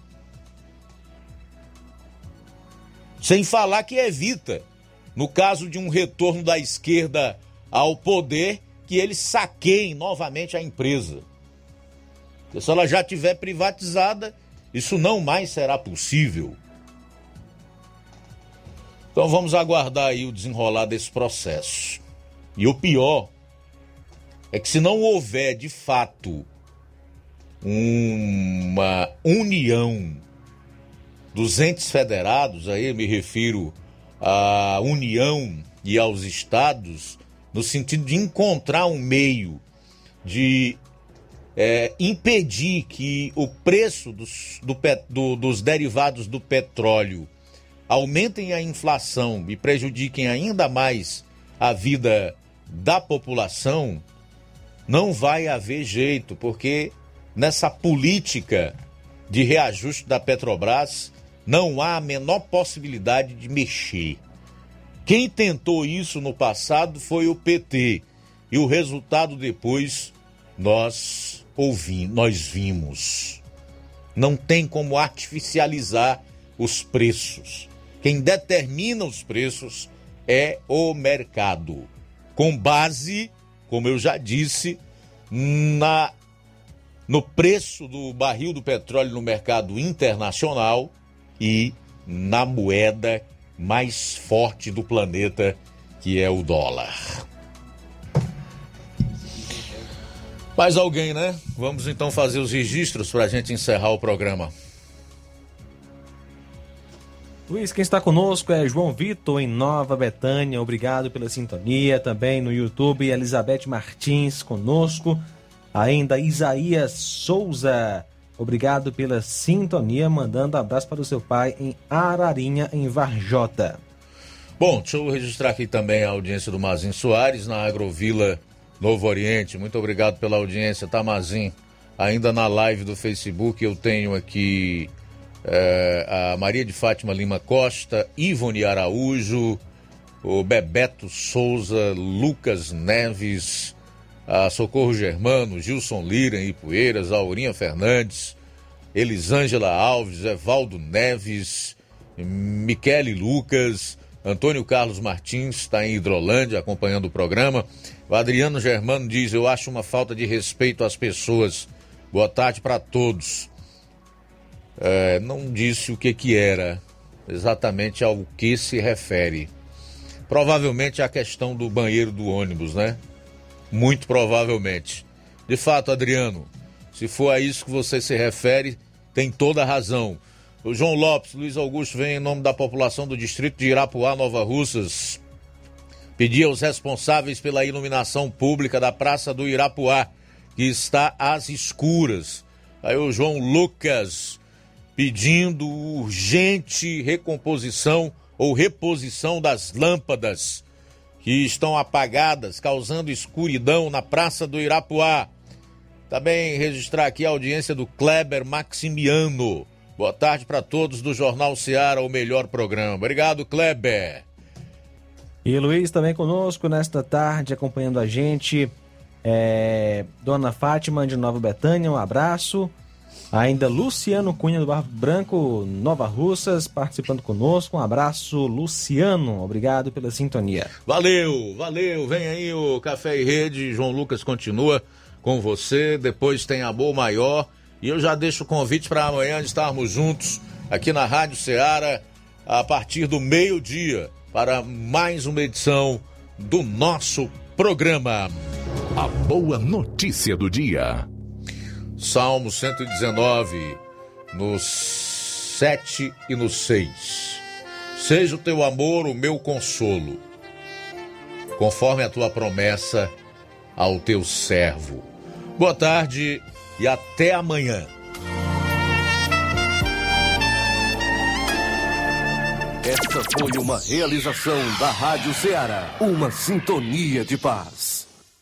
Sem falar que evita, no caso de um retorno da esquerda ao poder, que eles saqueiem novamente a empresa. Porque se ela já tiver privatizada, isso não mais será possível. Então vamos aguardar aí o desenrolar desse processo. E o pior é que se não houver de fato uma união. Dos entes federados, aí me refiro à União e aos estados, no sentido de encontrar um meio de é, impedir que o preço dos, do, do, dos derivados do petróleo aumentem a inflação e prejudiquem ainda mais a vida da população, não vai haver jeito, porque nessa política de reajuste da Petrobras não há a menor possibilidade de mexer. Quem tentou isso no passado foi o PT e o resultado depois nós ouvimos, nós vimos. Não tem como artificializar os preços. Quem determina os preços é o mercado, com base, como eu já disse, na no preço do barril do petróleo no mercado internacional e na moeda mais forte do planeta, que é o dólar. Mais alguém, né? Vamos então fazer os registros para a gente encerrar o programa. Luiz, quem está conosco é João Vitor, em Nova Betânia. Obrigado pela sintonia. Também no YouTube, Elizabeth Martins conosco. Ainda Isaías Souza, obrigado pela sintonia, mandando abraço para o seu pai em Ararinha, em Varjota. Bom, deixa eu registrar aqui também a audiência do Mazin Soares na Agrovila Novo Oriente. Muito obrigado pela audiência, tá, Mazin? Ainda na live do Facebook eu tenho aqui é, a Maria de Fátima Lima Costa, Ivone Araújo, o Bebeto Souza, Lucas Neves, a Socorro Germano, Gilson Lira em Ipueiras, Aurinha Fernandes, Elisângela Alves, Evaldo Neves, Michele Lucas, Antônio Carlos Martins está em Hidrolândia acompanhando o programa. O Adriano Germano diz: Eu acho uma falta de respeito às pessoas. Boa tarde para todos. É, não disse o que, que era, exatamente ao que se refere. Provavelmente a questão do banheiro do ônibus, né? Muito provavelmente. De fato, Adriano, se for a isso que você se refere, tem toda a razão. O João Lopes, Luiz Augusto vem em nome da população do distrito de Irapuá, Nova Russas, pedir aos responsáveis pela iluminação pública da Praça do Irapuá, que está às escuras. Aí o João Lucas pedindo urgente recomposição ou reposição das lâmpadas que estão apagadas, causando escuridão na Praça do Irapuá. Também registrar aqui a audiência do Kleber Maximiano. Boa tarde para todos do Jornal Seara, o melhor programa. Obrigado, Kleber. E Luiz também conosco nesta tarde, acompanhando a gente. É, Dona Fátima de Nova Betânia, um abraço. Ainda Luciano Cunha do Barro Branco, Nova Russas, participando conosco. Um abraço, Luciano. Obrigado pela sintonia. Valeu, valeu. Vem aí o Café e Rede. João Lucas continua com você. Depois tem Amor Maior. E eu já deixo o convite para amanhã estarmos juntos aqui na Rádio Ceará a partir do meio-dia para mais uma edição do nosso programa. A boa notícia do dia. Salmo 119, no 7 e no 6. Seja o teu amor o meu consolo, conforme a tua promessa ao teu servo. Boa tarde e até amanhã. Esta foi uma realização da Rádio Ceará, uma sintonia de paz.